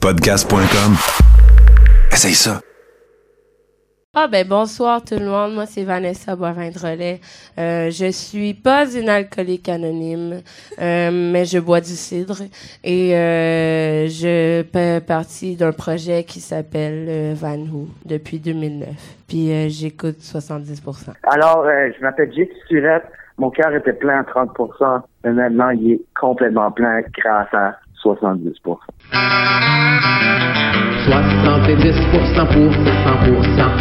Podcast.com. Essaye ça. Ah ben bonsoir tout le monde, moi c'est Vanessa Boivin-Drolet. Euh, je suis pas une alcoolique anonyme, euh, mais je bois du cidre et euh, je fais partie d'un projet qui s'appelle euh, Van Who depuis 2009. Puis euh, j'écoute 70%. Alors, euh, je m'appelle Jake Surette. Mon cœur était plein à 30 mais maintenant, il est complètement plein grâce à 70 70% pour 100%.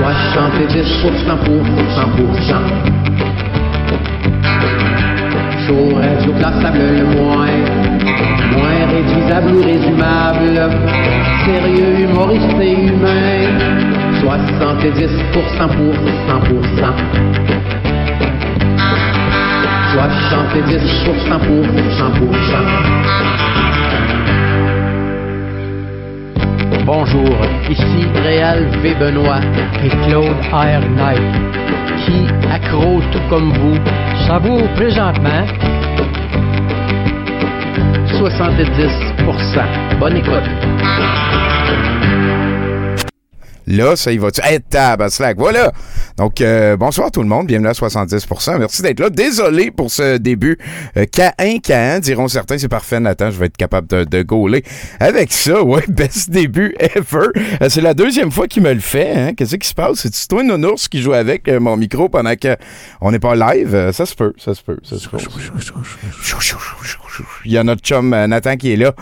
70% pour 100%. Chaud, classable le moins, moins réduisable ou résumable, sérieux, humoriste et humain. 70% pour 100%. 70% pour 100%. Bonjour, ici Réal V. Benoît et Claude R. Knight, qui, accro tout comme vous, savoure présentement 70%. Bonne écoute. Là, ça y va-tu? Hey, slack, voilà! Donc, euh, bonsoir tout le monde, bienvenue à 70%. Merci d'être là. Désolé pour ce début. Euh, K1, K1, diront certains, c'est parfait, Nathan, je vais être capable de, de gauler. Avec ça, ouais, best début ever. Euh, c'est la deuxième fois qu'il me le fait. Hein? Qu'est-ce qui se passe? C'est-tu toi, Nounours, qui joue avec euh, mon micro pendant qu'on n'est pas live? ça se peut, ça se peut, ça se peut. Il y a notre chum Nathan qui est là.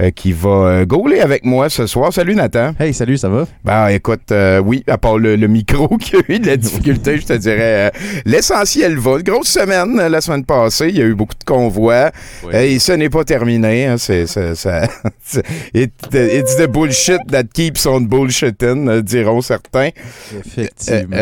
Euh, qui va euh, gauler avec moi ce soir. Salut Nathan. Hey, salut, ça va? Ben écoute, euh, oui, à part le, micro qui a eu de la difficulté, je te dirais, l'essentiel va. Grosse semaine la semaine passée, il y a eu beaucoup de convois et ce n'est pas terminé. Hein, c'est, ça, ça it, it's the bullshit that keeps on bullshitting, diront certains. Effectivement.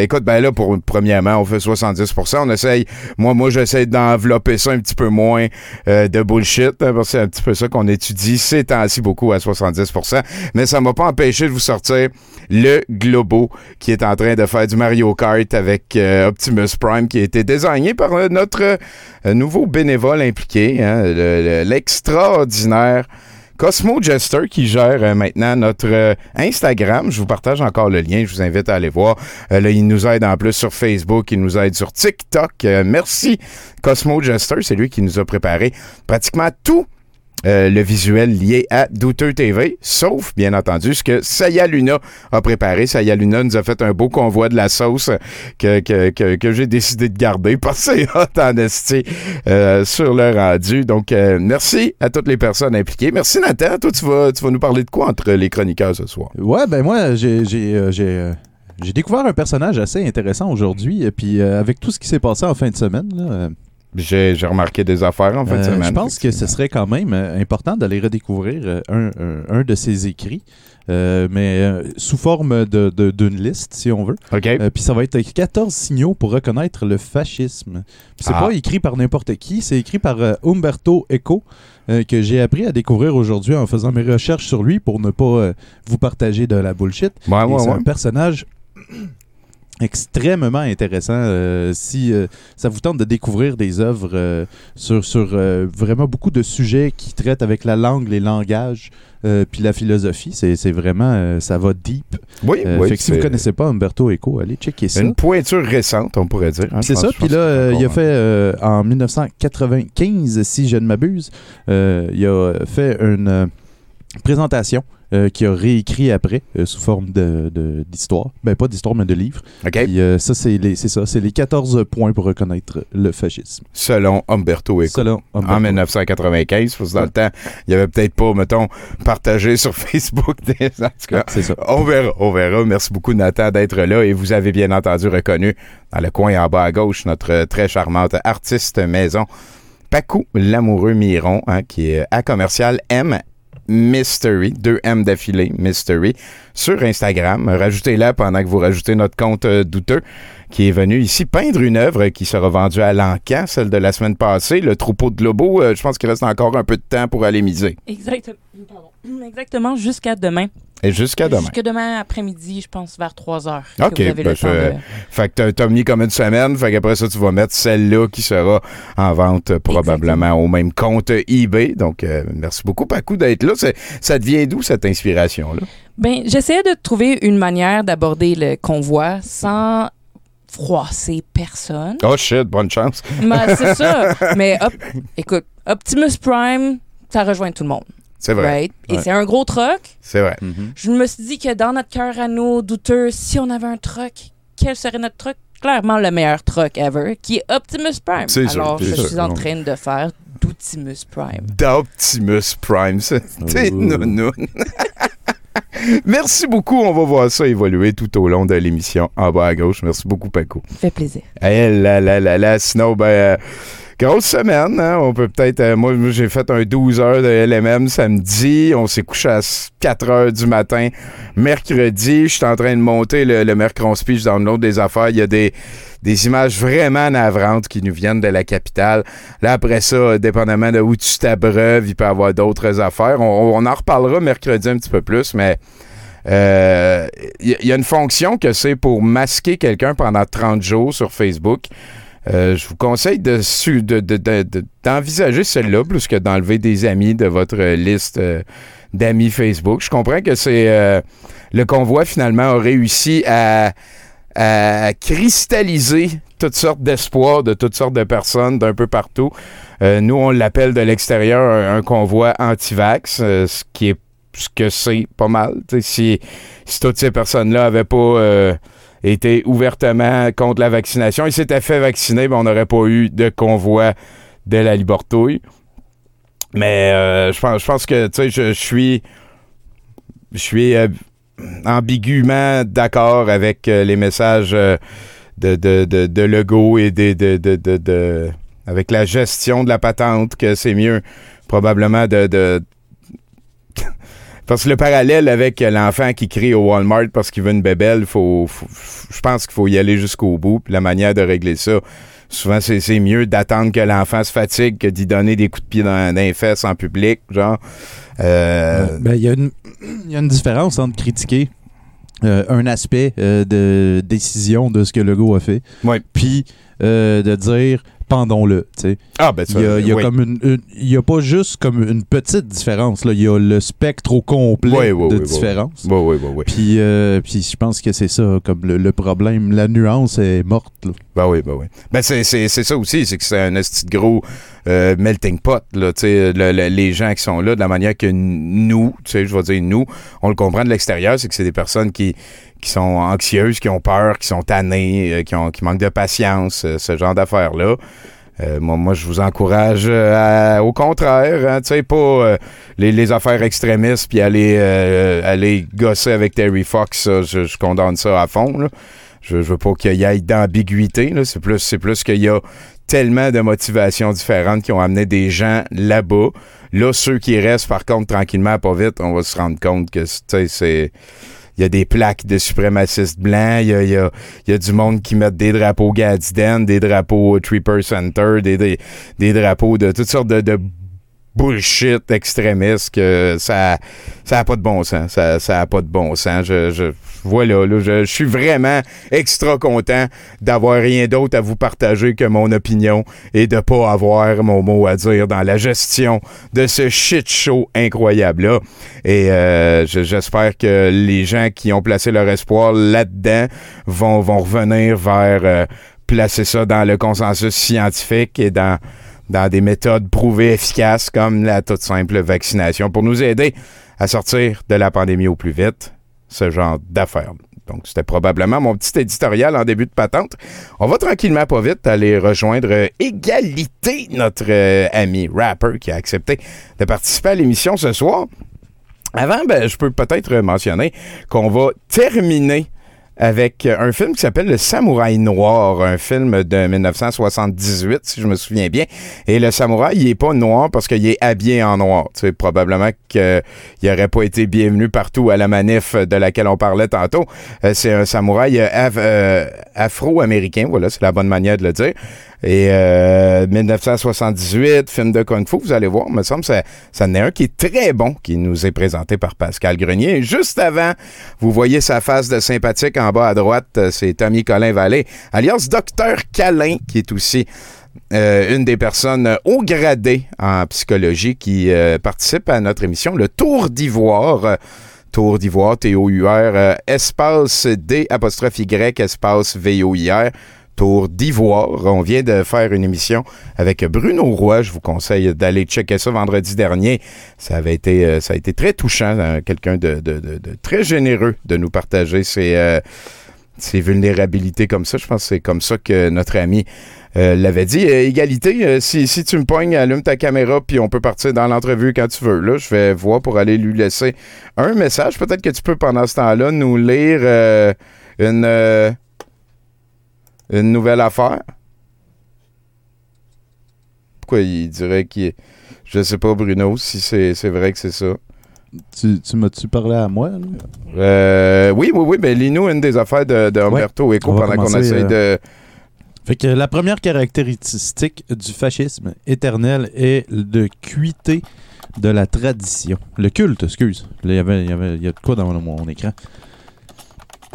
écoute, ben là, pour premièrement, on fait 70%. On essaye, moi, moi, j'essaie d'envelopper ça un petit peu moins de bullshit, hein, c'est un petit peu ça qu'on étudie ces temps-ci beaucoup à 70% mais ça m'a pas empêché de vous sortir le Globo qui est en train de faire du Mario Kart avec euh, Optimus Prime qui a été désigné par euh, notre euh, nouveau bénévole impliqué, hein, l'extraordinaire Cosmo Jester qui gère maintenant notre Instagram. Je vous partage encore le lien. Je vous invite à aller voir. là, il nous aide en plus sur Facebook. Il nous aide sur TikTok. merci Cosmo Jester. C'est lui qui nous a préparé pratiquement tout euh, le visuel lié à Douteux TV, sauf, bien entendu, ce que Saya Luna a préparé. Saya Luna nous a fait un beau convoi de la sauce que, j'ai décidé de garder parce que c'est euh, sur le rendu. Donc, euh, merci à toutes les personnes impliquées. Merci Nathan. Toi, tu vas, tu vas nous parler de quoi entre les chroniqueurs ce soir? Ouais, ben moi, j'ai... j'ai découvert un personnage assez intéressant aujourd'hui, et puis avec tout ce qui s'est passé en fin de semaine, j'ai remarqué des affaires en fait euh, Je pense que ce serait quand même euh, important d'aller redécouvrir euh, un, de ses écrits. mais sous forme d'une de, liste, si on veut. Puis ça va être 14 signaux pour reconnaître le fascisme. C'est ah. pas écrit par n'importe qui, c'est écrit par Umberto Eco, que j'ai appris à découvrir aujourd'hui en faisant mes recherches sur lui pour ne pas vous partager de la bullshit. c'est un personnage extrêmement intéressant. Euh, si euh, ça vous tente de découvrir des œuvres euh, sur, sur vraiment beaucoup de sujets qui traitent avec la langue, les langages, puis la philosophie, c'est vraiment, ça va deep. Oui, oui. Fait que si vous connaissez pas Umberto Eco, allez checker ça. Une pointure récente, on pourrait dire. Hein, c'est ça. Puis là, il a fait en 1995, si je ne m'abuse, il a fait une présentation euh, qui a réécrit après euh, sous forme d'histoire. De, ben, pas d'histoire, mais de livre. OK. Euh, ça, c'est ça. C'est les 14 points pour reconnaître le fascisme. Selon Umberto Eco. Selon Umberto. En 1995. Parce que dans le temps, il n'y avait peut-être pas, mettons, partagé sur Facebook. Des... En tout cas, c'est ça. On verra, on verra. Merci beaucoup, Nathan, d'être là. Et vous avez bien entendu reconnu, dans le coin en bas à gauche, notre très charmante artiste maison. Pacou, l'amoureux Miron, hein, qui est à commercial M Mystery, deux M d'affilée, Mystery, sur Instagram. Rajoutez-la pendant que vous rajoutez notre compte euh, douteux. Qui est venu ici peindre une œuvre qui sera vendue à l'encan, celle de la semaine passée. Le troupeau de Lobo, je pense qu'il reste encore un peu de temps pour aller miser. Exactement. Exactement, jusqu'à demain. Et jusqu'à demain. Jusqu'à demain après-midi, je pense, vers 3 heures. OK. Que ben, de... Fait que t'as mis comme une semaine. Fait qu'après ça, tu vas mettre celle-là qui sera en vente probablement au même compte eBay. Donc, euh, merci beaucoup, Paco, d'être là. Ça devient d'où cette inspiration-là? Ben, j'essayais de trouver une manière d'aborder le convoi sans froisser personne. Oh shit, bonne chance. Ben, c'est ça. Mais écoute, Optimus Prime, ça rejoint tout le monde. C'est vrai. Et c'est un gros truck. C'est vrai. Mm-hmm. Je me suis dit que dans notre cœur à nous, douteux, si on avait un truck, quel serait notre truck? Clairement le meilleur truck ever, qui est Optimus Prime. Alors, je suis en train de faire d'Optimus Prime. D'Optimus Prime, c'est non. Merci beaucoup. On va voir ça évoluer tout au long de l'émission en bas à gauche. Merci beaucoup, Paco. Ça fait plaisir. Hey, la, la, la, la, sinon, ben, euh, Grosse semaine, hein? On peut peut-être. Euh, moi, j'ai fait un 12 heures de LMM samedi. On s'est couché à 4 heures du matin. Mercredi, je suis en train de monter le, le Mercron Speech dans l'autre des affaires. Il y a des, des images vraiment navrantes qui nous viennent de la capitale. Là, après ça, dépendamment de où tu t'abreuves, il peut y avoir d'autres affaires. On, en reparlera mercredi un petit peu plus, mais. Il euh, y, a une fonction que c'est pour masquer quelqu'un pendant 30 jours sur Facebook. Euh, je vous conseille d'envisager de, celle-là plus que d'enlever des amis de votre liste euh, d'amis Facebook. Je comprends que c'est euh, le convoi finalement a réussi à, cristalliser toutes sortes d'espoirs de toutes sortes de personnes d'un peu partout. nous, on l'appelle de l'extérieur un, convoi anti-vax, ce qui est ce que c'est pas mal. Si, si toutes ces personnes-là n'avaient pas était ouvertement contre la vaccination. Il s'était fait vacciner, mais on n'aurait pas eu de convoi de la Libertouille. Mais euh, je, pense, je pense que, tu sais, je, suis... Je suis euh, ambiguement d'accord avec euh, les messages de, de, de, de Legault et de, de, de, avec la gestion de la patente, que c'est mieux probablement de parce que le parallèle avec l'enfant qui crie au Walmart parce qu'il veut une bébelle, faut, je pense qu'il faut y aller jusqu'au bout. Puis la manière de régler ça, souvent c'est mieux d'attendre que l'enfant se fatigue que d'y donner des coups de pied dans, les fesses en public, genre. Euh, ben, il y, y, a une différence entre critiquer euh, un aspect euh, de décision de ce que Legault a fait, puis de dire pendons-le. Ah, ben Il y a, il y a comme une, il y a pas juste comme une petite différence. Il y a le spectre au complet de différence. Oui, oui, oui. Puis, euh, puis je pense que c'est ça, comme le, problème. La nuance est morte. Là. Ben oui, ben oui. Ben c'est, c'est, c'est ça aussi, c'est que c'est un petit gros euh, melting pot. Là, le, le, les gens qui sont là, de la manière que nous, je vais dire nous, on le comprend de l'extérieur, c'est que c'est des personnes qui qui sont anxieuses, qui ont peur, qui sont tannées, euh, qui, ont, qui manquent de patience, euh, ce genre d'affaires-là. Euh, moi, je vous encourage au contraire, hein, tu sais, pas les, affaires extrémistes puis aller, aller gosser avec Terry Fox, je, condamne ça à fond. Là. Je, je veux pas qu'il y ait d'ambiguïté. C'est plus, c'est plus qu'il y a tellement de motivations différentes qui ont amené des gens là-bas. Là, ceux qui restent, par contre, tranquillement, pas vite, on va se rendre compte que c'est il y a des plaques de suprémacistes blancs, il y a, y, a, y a, du monde qui met des drapeaux Gadsden, des drapeaux Tripper Center, des, des, des, drapeaux de toutes sortes de, de bullshit extrémiste ça ça a pas de bon sens. Ça ça a pas de bon sens. Je, je voilà là, je, suis vraiment extra content d'avoir rien d'autre à vous partager que mon opinion et de pas avoir mon mot à dire dans la gestion de ce shit show incroyable là et euh, j'espère que les gens qui ont placé leur espoir là-dedans vont vont revenir vers euh, placer ça dans le consensus scientifique et dans dans des méthodes prouvées efficaces comme la toute simple vaccination pour nous aider à sortir de la pandémie au plus vite, ce genre d'affaires. Donc, c'était probablement mon petit éditorial en début de patente. On va tranquillement, pas vite, aller rejoindre Égalité, notre euh, ami rapper qui a accepté de participer à l'émission ce soir. Avant, ben, je peux peut-être mentionner qu'on va terminer avec un film qui s'appelle Le Samouraï Noir, un film de 1978, si je me souviens bien. Et le samouraï, il est pas noir parce qu'il est habillé en noir. Tu sais, probablement qu'il n'aurait pas été bienvenu partout à la manif de laquelle on parlait tantôt. Euh, c'est un samouraï euh, euh, afro-américain, voilà, c'est la bonne manière de le dire. Et 1978, film de Kung Fu, vous allez voir, me semble, ça, ça en est un qui est très bon, qui nous est présenté par Pascal Grenier. juste avant, vous voyez sa face de sympathique en bas à droite, c'est Tommy Colin Vallée, alias Docteur Calin, qui est aussi une des personnes haut gradées en psychologie qui participe à notre émission, le Tour d'Ivoire. Tour d'Ivoire, T-O-U-R, euh, espace D, apostrophe Y, espace V-O-I-R. Tour d'Ivoire. On vient de faire une émission avec Bruno Roy. Je vous conseille d'aller checker ça vendredi dernier. Ça avait été, euh, ça a été très touchant. Hein, quelqu'un de, très généreux de nous partager ses, euh, ses vulnérabilités comme ça. Je pense que c'est comme ça que notre ami euh, l'avait dit. Égalité, si, si, tu me pognes, allume ta caméra, puis on peut partir dans l'entrevue quand tu veux. Là, je vais voir pour aller lui laisser un message. Peut-être que tu peux, pendant ce temps-là, nous lire une, une nouvelle affaire? Pourquoi il dirait qu'il est... Je sais pas, Bruno, si c'est vrai que c'est ça. Tu, tu m'as-tu parlé à moi? oui, oui, oui. Ben, lis-nous une des affaires de, de Humberto Eco pendant qu'on essaye de fait que la première caractéristique du fascisme éternel est de cuiter de la tradition. Le culte, excuse. Il y, avait, il, y avait, il y a de quoi dans mon, écran?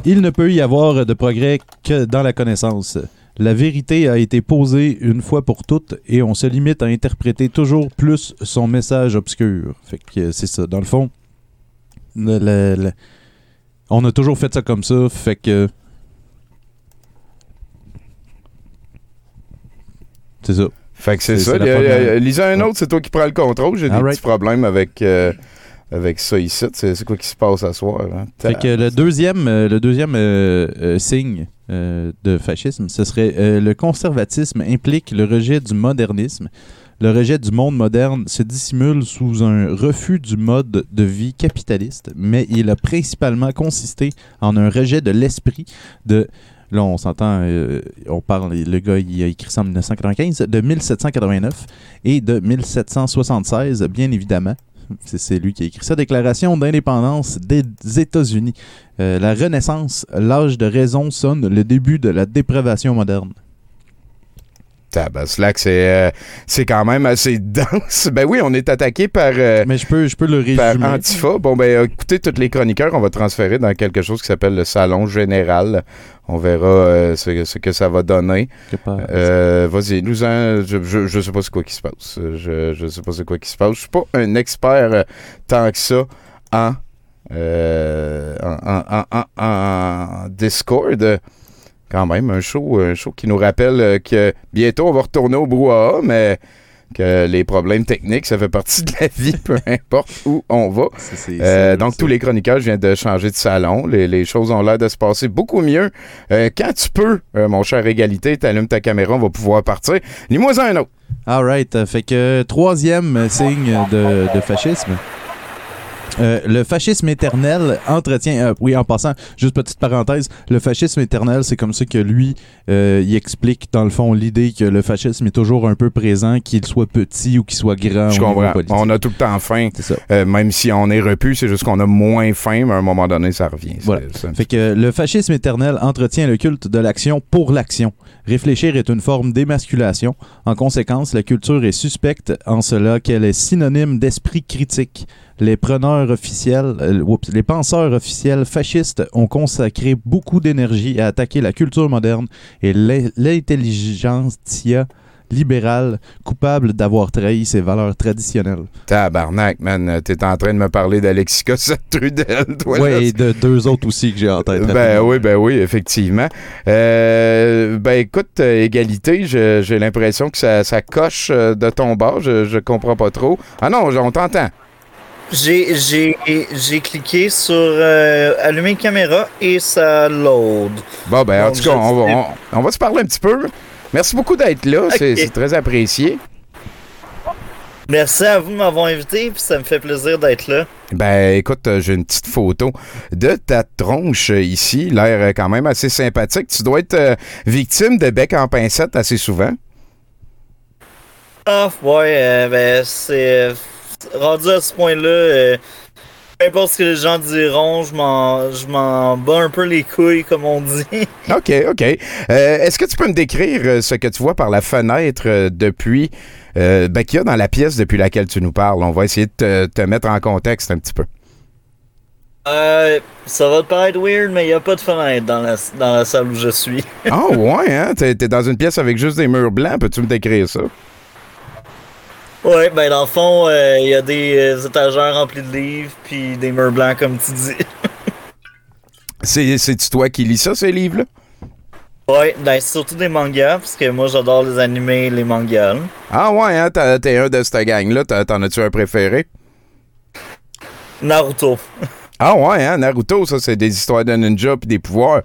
Il ne peut y avoir de progrès que dans la connaissance. La vérité a été posée une fois pour toutes et on se limite à interpréter toujours plus son message obscur. Fait que c'est ça. Dans le fond, on a toujours fait ça comme ça. Fait que C'est ça. Fait que c'est ça. Lisa, un autre, c'est toi qui prends le contrôle. J'ai des petits problèmes avec, euh, avec ça ici. C'est quoi qui se passe à soir? Hein? Fait que le deuxième, euh, le deuxième euh, signe de fascisme, ce serait le conservatisme implique le rejet du modernisme. Le rejet du monde moderne se dissimule sous un refus du mode de vie capitaliste, mais il a principalement consisté en un rejet de l'esprit de Là, on s'entend, euh, on parle, le gars, il a écrit ça en 1995, de 1789 et de 1776, bien évidemment. C'est lui qui a écrit ça. Déclaration d'indépendance des États-Unis. Euh, la Renaissance, l'âge de raison sonne le début de la dépravation moderne. Slack, c'est euh, c'est quand même assez dense. Ben oui, on est attaqué par. Euh, Mais je peux, je peux le résumer. Par Antifa. Bon, ben écoutez, tous les chroniqueurs, on va transférer dans quelque chose qui s'appelle le Salon Général. On verra euh, ce, que ça va donner. Vas-y, nous en, je, je, sais pas ce quoi qui se passe. Je, je sais pas c'est quoi qui se passe. Je suis pas un expert tant que ça en, en, en, en Discord quand même un show, un show qui nous rappelle euh, que bientôt on va retourner au brouhaha, mais que les problèmes techniques, ça fait partie de la vie, peu importe où on va. Euh, donc, tous les chroniqueurs viennent de changer de salon. Les, choses ont l'air de se passer beaucoup mieux. Euh, quand tu peux, mon cher Égalité, t'allumes ta caméra, on va pouvoir partir. Dis-moi un autre. All right. Fait que troisième signe de fascisme. Euh, le fascisme éternel entretient. Euh, oui, en passant, juste petite parenthèse, le fascisme éternel, c'est comme ça que lui, euh, il explique dans le fond l'idée que le fascisme est toujours un peu présent, qu'il soit petit ou qu'il soit grand. Je comprends. On a tout le temps faim. même si on est repu, c'est juste qu'on a moins faim, mais à un moment donné, ça revient. Voilà. Fait que le fascisme éternel entretient le culte de l'action pour l'action. Réfléchir est une forme d'émasculation. En conséquence, la culture est suspecte en cela qu'elle est synonyme d'esprit critique les preneurs officiels, euh, les penseurs officiels fascistes ont consacré beaucoup d'énergie à attaquer la culture moderne et l'intelligentsia libérale coupable d'avoir trahi ses valeurs traditionnelles. Tabarnak, man. T'es en train de me parler d'Alexis Cossette-Trudel, toi. Oui, et de deux autres aussi que j'ai en tête. Ben oui, ben oui, effectivement. Euh, ben écoute, euh, égalité, j'ai l'impression que ça, ça, coche de ton bord. Je, je comprends pas trop. Ah non, on t'entend. J'ai cliqué sur euh, allumer caméra et ça load. Bon, ben, en tout cas, on va, on, va se parler un petit peu. Merci beaucoup d'être là. C'est très apprécié. Merci à vous de m'avoir invité, puis ça me fait plaisir d'être là. Ben, écoute, euh, j'ai une petite photo de ta tronche euh, ici, l'air quand même assez sympathique. Tu dois être victime de bec en pincette assez souvent. Ah, ouais, ben, c'est rendu à ce point-là. peu importe ce que les gens diront, je m'en, je m'en bats un peu les couilles, comme on dit. OK, OK. est-ce que tu peux me décrire ce que tu vois par la fenêtre depuis euh, ben, qu'il y a dans la pièce depuis laquelle tu nous parles? On va essayer de te, mettre en contexte un petit peu. Euh, ça va te paraître weird, mais il n'y a pas de fenêtre dans la, dans la salle où je suis. Ah ouais, hein? T'es, dans une pièce avec juste des murs blancs. Peux-tu me décrire ça? Ouais, ben dans le fond, euh, il y a des euh, étagères remplies de livres, puis des murs blancs, comme tu dis. c'est, c'est-tu toi qui lis ça, ces livres-là? Ouais, ben, surtout des mangas, parce que moi j'adore les animés, les mangas. Ah ouais, hein, t'es un de cette gang-là, t'en as-tu un préféré? Naruto. ah ouais, hein, Naruto, ça c'est des histoires de ninja puis des pouvoirs.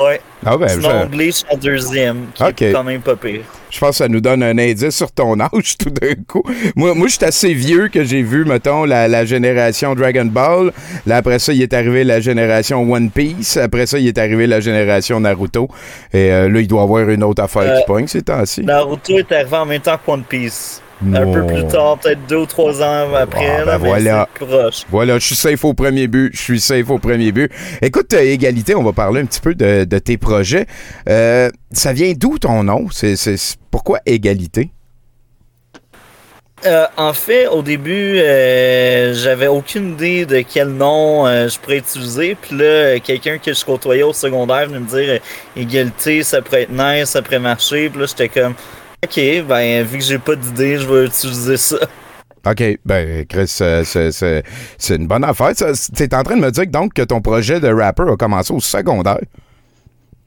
Ouais. Ah ben, je... En deuxième, qui est quand même pas pire. Je pense que ça nous donne un indice sur ton âge tout d'un coup. Moi, moi je suis assez vieux que j'ai vu, mettons, la, la, génération Dragon Ball. Là, après ça, il est arrivé la génération One Piece. Après ça, il est arrivé la génération Naruto. Et euh, là, il doit y avoir une autre affaire qui euh, pogne ces temps-ci. Naruto est arrivé en même temps que One Piece. Un peu plus tard, peut-être deux ou trois ans après. Ah, ben voilà. Proche. Voilà, je suis safe au premier but. Je suis safe au premier but. Écoute, euh, Égalité, on va parler un petit peu de, tes projets. Euh, ça vient d'où ton nom? C'est, pourquoi Égalité? Euh, en fait, au début, j'avais aucune idée de quel nom je pourrais utiliser. Puis là, quelqu'un que je côtoyais au secondaire venait me dire égalité, ça pourrait être nice, ça pourrait marcher. Puis là, j'étais comme Ok, ben, vu que j'ai pas d'idée, je vais utiliser ça. OK, ben, Chris, c'est une bonne affaire. Tu es en train de me dire donc que ton projet de rapper a commencé au secondaire?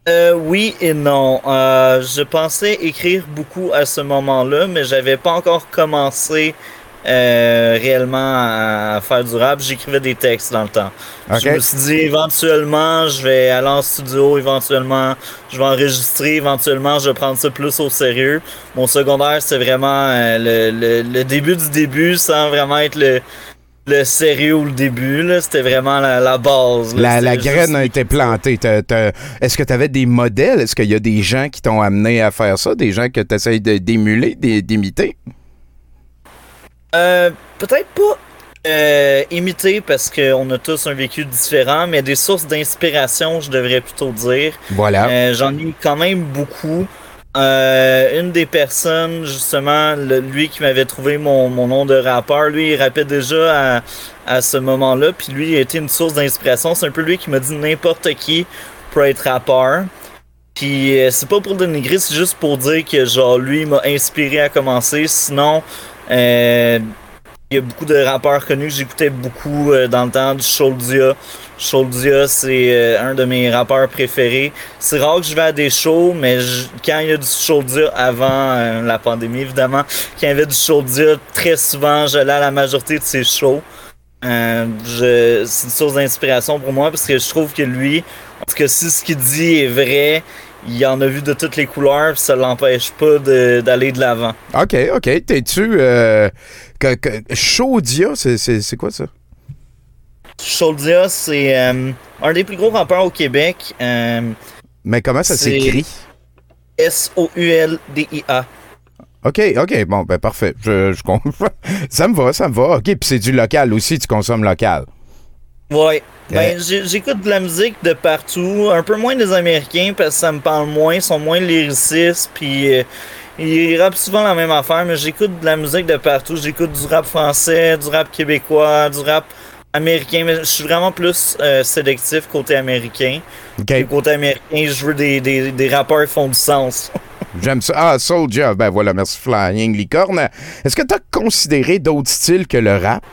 Euh, oui et non. Euh, je pensais écrire beaucoup à ce moment-là, mais j'avais pas encore commencé euh, réellement à faire du rap. J'écrivais des textes dans le temps. Je me suis dit éventuellement je vais aller en studio, éventuellement je vais enregistrer, éventuellement je vais prendre ça plus au sérieux. Mon secondaire c'est vraiment euh, le, le, début du début sans vraiment être le, le sérieux ou le début, c'était vraiment la, base. la, la graine a été plantée. Est-ce que tu avais des modèles? Est-ce qu'il y a des gens qui t'ont amené à faire ça? Des gens que tu essayes d'émuler, d'imiter? Euh, peut-être pas euh, imiter parce qu'on a tous un vécu différent, mais des sources d'inspiration, je devrais plutôt dire. Voilà. Euh, J'en ai quand même beaucoup. Euh, une des personnes, justement, lui qui m'avait trouvé mon, mon, nom de rappeur, lui, il rappait déjà à, à ce moment-là, puis lui, il a été une source d'inspiration. C'est un peu lui qui m'a dit n'importe qui peut être rappeur. Puis euh, c'est pas pour dénigrer, c'est juste pour dire que genre lui m'a inspiré à commencer. Sinon, il y a beaucoup de rappeurs connus que j'écoutais beaucoup euh, dans le temps du Sholdia. Sholdia, c'est euh, un de mes rappeurs préférés. C'est rare que je vais à des shows, mais quand il y a du Sholdia avant la pandémie, évidemment, quand il y avait du Sholdia, très souvent, j'allais à la majorité de ses shows. c'est une source d'inspiration pour moi parce que je trouve que lui, en tout cas, si ce qu'il dit est vrai, il en a vu de toutes les couleurs, ça l'empêche pas d'aller de l'avant. OK, OK. T'es-tu. Euh, Chaudia, c'est quoi ça? Chaudia, c'est euh, un des plus gros rappeurs au Québec. Euh, Mais comment ça s'écrit? S-O-U-L-D-I-A. OK, OK, bon, ben parfait. Je, je ça me va, ça me va. OK, puis c'est du local aussi, tu consommes local. Ouais. Ben, j'écoute de la musique de partout, un peu moins des Américains parce que ça me parle moins, ils sont moins lyricistes, puis euh, ils rappent souvent la même affaire, mais j'écoute de la musique de partout. J'écoute du rap français, du rap québécois, du rap américain, mais je suis vraiment plus euh, sélectif côté américain. Côté américain, je veux des, des, des rappeurs qui font du sens. J'aime ça. Ah, Soulja, ben voilà, merci Flying Licorne. Est-ce que tu as considéré d'autres styles que le rap?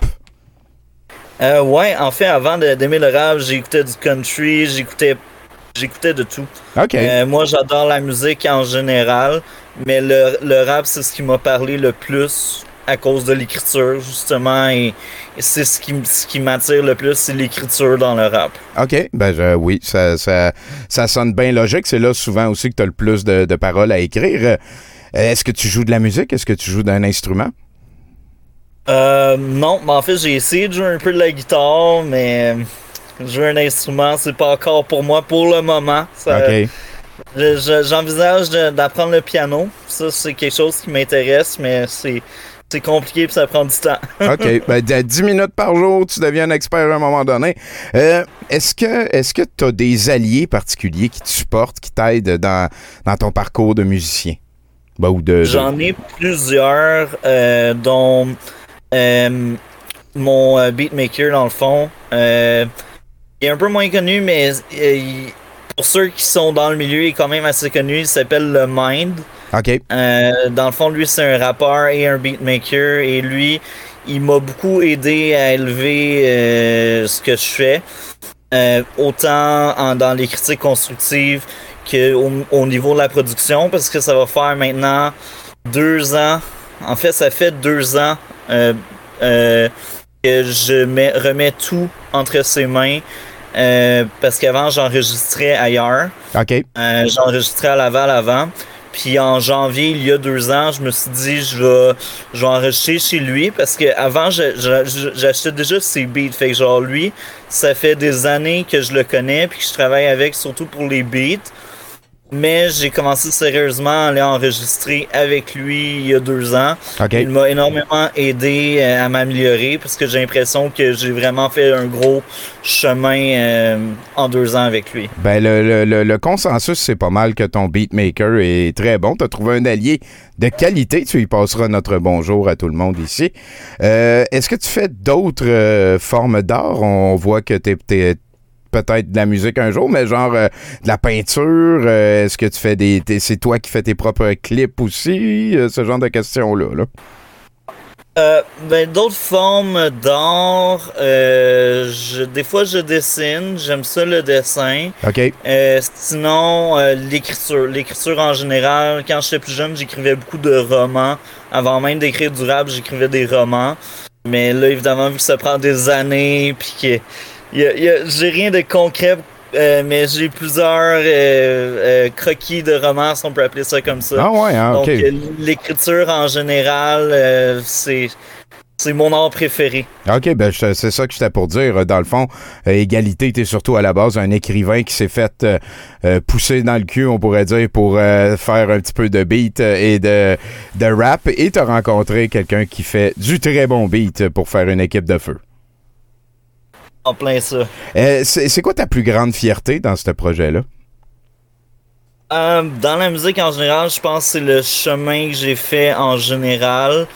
Euh, ouais, en fait, avant d'aimer le rap, j'écoutais du country, j'écoutais j'écoutais de tout. OK. Euh, moi, j'adore la musique en général, mais le, le rap, c'est ce qui m'a parlé le plus à cause de l'écriture, justement, et, c'est ce qui, ce qui m'attire le plus, c'est l'écriture dans le rap. OK, ben oui, ça, ça, ça sonne bien logique. C'est là souvent aussi que tu as le plus de, de paroles à écrire. Euh, est-ce que tu joues de la musique? Est-ce que tu joues d'un instrument? Euh, non, mais en fait, j'ai essayé de jouer un peu de la guitare, mais jouer un instrument, c'est pas encore pour moi pour le moment. ok. J'envisage d'apprendre le piano. Ça, c'est quelque chose qui m'intéresse, mais c'est. C'est compliqué et ça prend du temps. OK. Ben, 10 minutes par jour, tu deviens un expert à un moment donné. Euh, est-ce que est-ce que tu as des alliés particuliers qui te supportent, qui t'aident dans, dans ton parcours de musicien? Ben, de, J'en ai plusieurs, euh, dont euh, mon beatmaker, dans le fond. il est un peu moins connu, mais pour ceux qui sont dans le milieu, il est quand même assez connu. Il s'appelle Le Mind. OK. Euh, dans le fond, lui, c'est un rappeur et un beatmaker. Et lui, il m'a beaucoup aidé à élever euh, ce que je fais. Euh, autant dans les critiques constructives qu'au au niveau de la production. Parce que ça va faire maintenant deux ans. En fait, ça fait deux ans que je mets, remets tout entre ses mains. parce qu'avant, j'enregistrais ailleurs. OK. j'enregistrais à Laval avant. Puis en janvier, il y a deux ans, je me suis dit, je vais, je vais enregistrer chez lui parce que avant, j'achetais déjà ses beats. Fait que genre, lui, ça fait des années que je le connais puis que je travaille avec surtout pour les beats. Mais j'ai commencé sérieusement à aller enregistrer avec lui il y a deux ans. Il m'a énormément aidé euh, à m'améliorer parce que j'ai l'impression que j'ai vraiment fait un gros chemin euh, en deux ans avec lui. Ben le, le, le consensus, c'est pas mal que ton beatmaker est très bon. Tu as trouvé un allié de qualité. Tu y passeras notre bonjour à tout le monde ici. Euh, est-ce que tu fais d'autres formes d'art? On voit que tu es peut-être de la musique un jour, mais genre euh, de la peinture, euh, est-ce que tu fais des. C'est toi qui fais tes propres clips aussi? Euh, ce genre de questions-là. Là. ben, d'autres formes d'art, des fois je dessine, j'aime ça le dessin. OK. sinon, l'écriture. L'écriture en général, quand j'étais plus jeune, j'écrivais beaucoup de romans. Avant même d'écrire du rap, j'écrivais des romans. Mais là, évidemment, vu que ça prend des années, puis que j'ai rien de concret, euh, mais j'ai plusieurs euh, euh, croquis de romans, on peut appeler ça comme ça. Ah ouais, hein, Donc, l'écriture en général, c'est. C'est mon art préféré. OK, ben c'est ça que j'étais pour dire. Dans le fond, Égalité était surtout à la base un écrivain qui s'est fait pousser dans le cul, on pourrait dire, pour faire un petit peu de beat et de, de rap. Et tu as rencontré quelqu'un qui fait du très bon beat pour faire une équipe de feu. En plein ça. Euh, c'est quoi ta plus grande fierté dans ce projet-là? Euh, dans la musique en général, je pense que c'est le chemin que j'ai fait en général.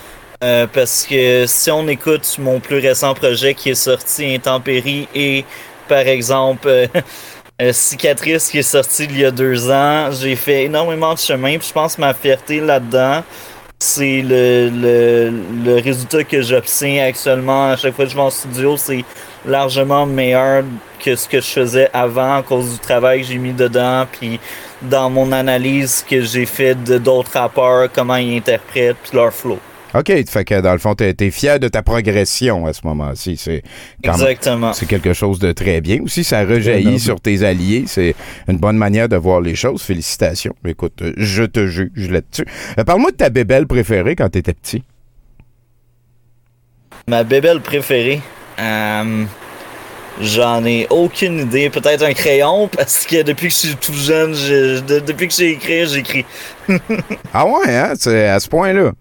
Euh, parce que si on écoute mon plus récent projet qui est sorti, Intempérie, et par exemple Cicatrice qui est sorti il y a deux ans, j'ai fait énormément de chemin. Puis je pense que ma fierté là-dedans, c'est le, le, le, résultat que j'obtiens actuellement à chaque fois que je vais en studio. C'est largement meilleur que ce que je faisais avant à cause du travail que j'ai mis dedans, puis dans mon analyse que j'ai fait de d'autres rappeurs, comment ils interprètent, puis leur flow. OK, fait que dans le fond, tu es, fier de ta progression à ce moment-ci. C'est Exactement. C'est quelque chose de très bien. Aussi, ça rejaillit sur tes alliés. C'est une bonne manière de voir les choses. Félicitations. Écoute, je te juge là-dessus. Euh, parle-moi de ta bébelle préférée quand tu étais petit. Ma bébelle préférée? Euh, j'en ai aucune idée. Peut-être un crayon, parce que depuis que je suis tout jeune, depuis que j'ai écrit, j'écris. ah ouais, hein? C'est à ce point-là.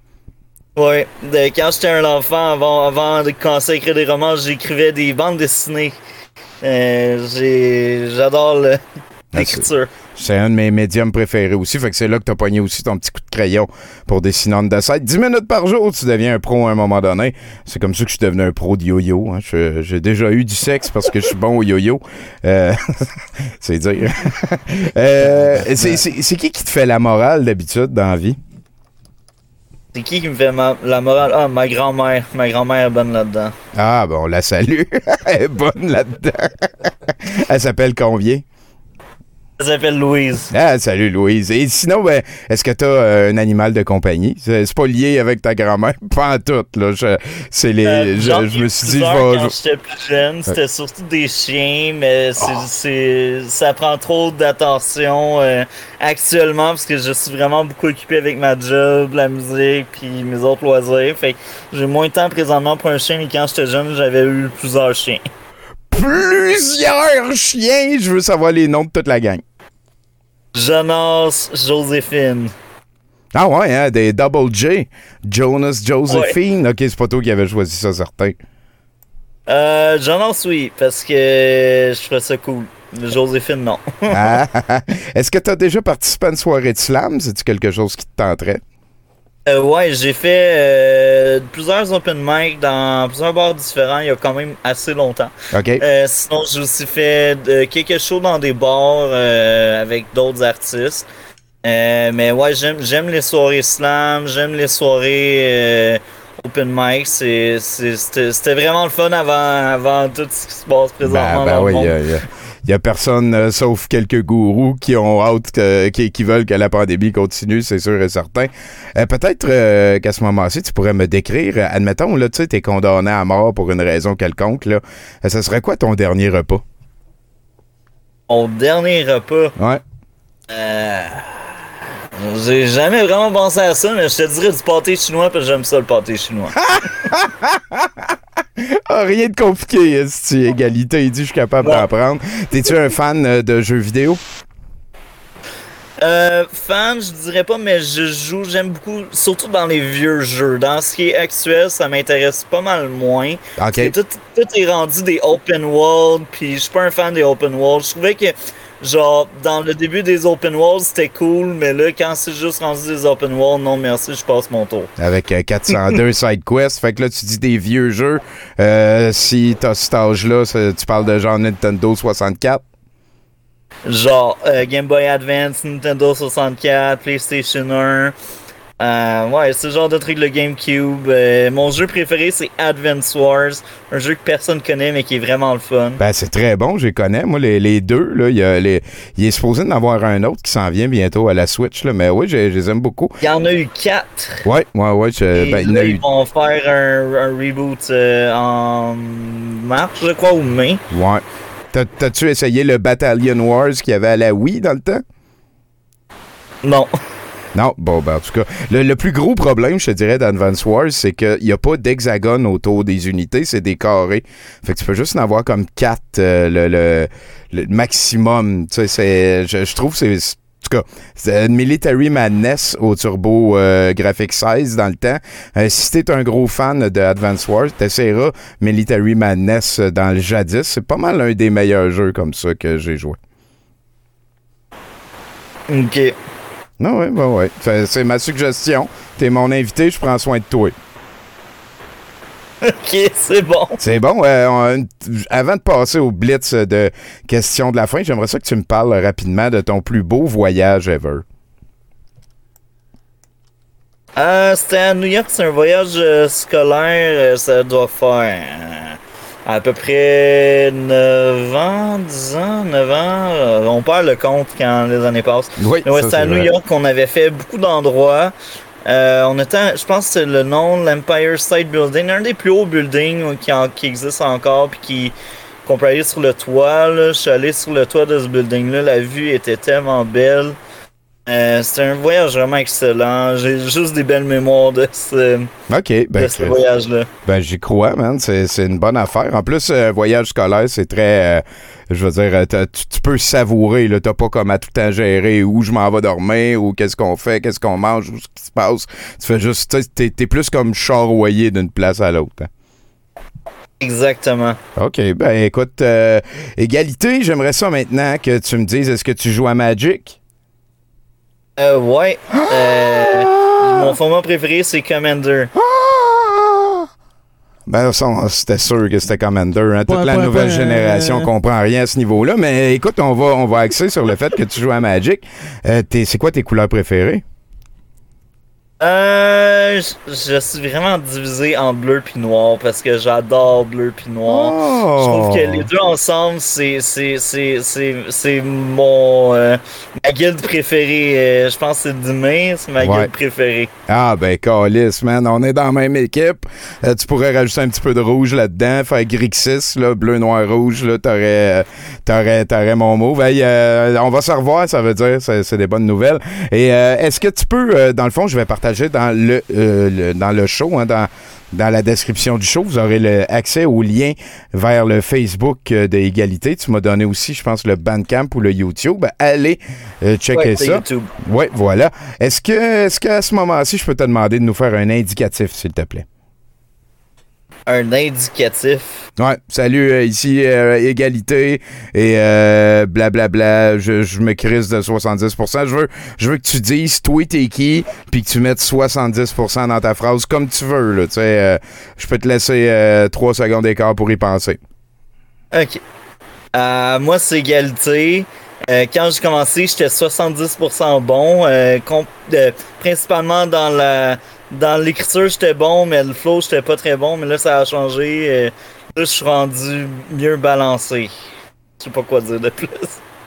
Ouais. quand j'étais un enfant, avant, avant de commencer à écrire des romans, j'écrivais des bandes dessinées. Euh, j'adore ah, l'écriture. C'est un de mes médiums préférés aussi. Fait que c'est là que tu as pogné aussi ton petit coup de crayon pour dessiner en dessin. 10 minutes par jour, tu deviens un pro à un moment donné. C'est comme ça que je suis devenu un pro de yo-yo. Hein. J'ai déjà eu du sexe parce que je suis bon au yo-yo. Euh, c'est dire. euh, c'est qui qui te fait la morale d'habitude dans la vie? C'est qui qui me fait la morale? Ah, ma grand-mère. Ma grand-mère est bonne là-dedans. Ah, bon, on la salue. Elle est bonne là-dedans. Elle s'appelle combien? Elle s'appelle Louise. Ah, salut Louise. Et sinon, ben, est-ce que tu as euh, un animal de compagnie? C'est pas lié avec ta grand-mère? Pas en tout, là. Je, c'est les, Euh, je, me suis dit, je vais... Quand j'étais plus jeune, c'était surtout des chiens, mais c'est, c'est- ça prend trop d'attention euh, actuellement parce que je suis vraiment beaucoup occupé avec ma job, la musique, puis mes autres loisirs. Fait que j'ai moins de temps présentement pour un chien, mais quand j'étais jeune, j'avais eu plusieurs chiens. Plusieurs chiens! Je veux savoir les noms de toute la gang. Jonas, Joséphine. Ah ouais, hein, des Double J. Jonas Josephine. Ok, c'est pas toi qui avais choisi ça, certain. Euh, Jonas, oui, parce que je trouvais ça cool. Joséphine, non. Ah, Est-ce que tu as déjà participé à une soirée de slam? C'est-tu quelque chose qui te tenterait? Euh, ouais, j'ai fait euh, plusieurs open mic dans plusieurs bars différents il y a quand même assez longtemps. OK. Euh, sinon, j'ai aussi fait de- quelques shows dans des bars euh, avec d'autres artistes. Euh, mais ouais, j'aime les soirées slam, j'aime les soirées euh, open mic. C'était vraiment le fun avant, avant tout ce qui se passe présentement Ben, ben dans oui, le monde. A, y a personne, euh, sauf quelques gourous, qui ont hâte, que- qui, qui veulent que la pandémie continue, c'est sûr et certain. Euh, Peut-être euh, qu'à ce moment-ci, tu pourrais me décrire, admettons, là, tu sais, t'es condamné à mort pour une raison quelconque, là. Ça serait quoi ton dernier repas? Mon dernier repas? Ouais. Euh, J'ai jamais vraiment pensé à ça, mais je te dirais du pâté chinois parce que j'aime ça le pâté chinois. Ah, rien de compliqué, si égalité, il dit, je suis capable Ouais. d'en prendre. T'es-tu un fan euh, de jeux vidéo? Euh, fan, je dirais pas, mais je joue, j'aime beaucoup, surtout dans les vieux jeux. Dans ce qui est actuel, ça m'intéresse pas mal moins. Tout, tout est rendu des open world, puis je suis pas un fan des open world. Je trouvais que, genre, dans le début des open world, c'était cool, mais là, quand c'est juste rendu des open world, non merci, je passe mon tour. Avec euh, 402 side quests. Fait que là, tu dis des vieux jeux. Euh, si t'as cet âge-là, tu parles de genre Nintendo 64. Genre euh, Game Boy Advance, Nintendo 64, PlayStation 1. Euh, ouais, ce genre de truc, le GameCube. Euh, mon jeu préféré, c'est Advance Wars. Un jeu que personne connaît, mais qui est vraiment le fun. Ben, c'est très bon, je les connais. Moi, les, les deux, là, il, y a les- il est supposé d'en avoir un autre qui s'en vient bientôt à la Switch, là, mais oui, je, je les aime beaucoup. Il y en a eu quatre. Ouais, ouais, ouais. je- ben, il y en là, a eu. ils vont faire un, un reboot euh, en mars, je crois, ou mai. Ouais. T'as- T'as-tu essayé le Battalion Wars qu'il y avait à la Wii dans le temps? Non. Non, bon, ben, en tout cas, le, le plus gros problème, je te dirais, d'Advance Wars, c'est qu'il n'y a pas d'hexagone autour des unités, c'est des carrés. Fait que tu peux juste en avoir comme quatre, euh, le, le, maximum. Tu sais, c'est, je, trouve que c'est. En tout cas, c'est Military Madness au Turbo euh, Graphics 16 dans le temps. Euh, si t'es un gros fan de Advance Wars, t'essaieras Military Madness dans le jadis. C'est pas mal un des meilleurs jeux comme ça que j'ai joué. Ok. Non, oui, ben ouais. Fait- C'est ma suggestion. T'es mon invité, je prends soin de toi. Ok, c'est bon. C'est bon. euh, on- avant de passer au blitz de questions de la fin, j'aimerais ça que tu me parles rapidement de ton plus beau voyage ever. Euh, c'était à New York, c'est un voyage euh, scolaire, euh, ça doit faire euh, à peu près 9 ans, 10 ans, 9 ans. euh, on perd le compte quand les années passent. Oui, ouais, c'était à c'est New vrai. York qu'on avait fait beaucoup d'endroits. Euh, on était, je pense que c'est le nom, l'Empire State Building, un des plus hauts buildings qui, en- qui existe encore, puis qui qu'on peut aller sur le toit. Là. Je suis allé sur le toit de ce building-là, la vue était tellement belle. Euh, c'était un voyage vraiment excellent. J'ai juste des belles mémoires de ce, ben, ce voyage-là. ben j'y crois, man. C'est une bonne affaire. En plus, euh, voyage scolaire, c'est très. euh, je veux dire, euh, tu, tu peux savourer. là. T'as pas comme à tout temps gérer où je m'en vais dormir ou qu'est-ce qu'on fait, qu'est-ce qu'on mange, où ce qui se passe. Tu fais juste. tu t'es plus comme charroyé d'une place à l'autre. hein. Exactement. OK, ben écoute, euh, égalité, j'aimerais ça maintenant que tu me dises, est-ce que tu joues à Magic? Euh, ouais. Euh, mon format préféré, c'est Commander. Ben, c'était sûr que c'était Commander. Hein? Toute Point, la point, nouvelle point. génération comprend rien à ce niveau-là. Mais écoute, on va, on va axer sur le fait que tu joues à Magic. Euh, t'es- c'est quoi tes couleurs préférées? Euh, je, suis vraiment divisé en bleu puis noir parce que j'adore bleu puis noir. Je trouve que les deux ensemble, c'est c'est c'est c'est c'est mon euh, ma guilde préférée. Euh, je pense que c'est demain, c'est ma guilde préférée. Ah ben Calis, man, on est dans la même équipe. Euh, tu pourrais rajouter un petit peu de rouge là-dedans, faire Grixis, là, bleu, noir, rouge, là, t'aurais t'aurais t'aurais mon mot. on va se revoir, ça veut dire, c'est des bonnes nouvelles. Et est-ce que tu peux, dans le fond, je vais partager dans le, euh, dans le show, hein, dans, dans la description du show. Vous aurez le accès au lien vers le Facebook euh, de Égalité. Tu m'as donné aussi, je pense, le Bandcamp ou le YouTube. Allez euh, checker ça. Oui, voilà. Est-ce que, est-ce qu'à ce moment-ci, je peux te demander de nous faire un indicatif, s'il te plaît? Un indicatif. Ouais, salut, euh, ici euh, égalité et blablabla, euh, bla, bla, je, je, me crise de 70%. Je veux, je veux que tu dises toi t'es qui, puis que tu mettes 70% dans ta phrase comme tu veux. Là, je peux te laisser 3 secondes d'écart pour y penser. OK. moi, c'est égalité. quand j'ai commencé, j'étais 70% bon, principalement dans la dans l'écriture, j'étais bon, mais le flow, j'étais pas très bon. Mais là, ça a changé. Euh, là, je suis rendu mieux balancé. Je sais pas quoi dire de plus.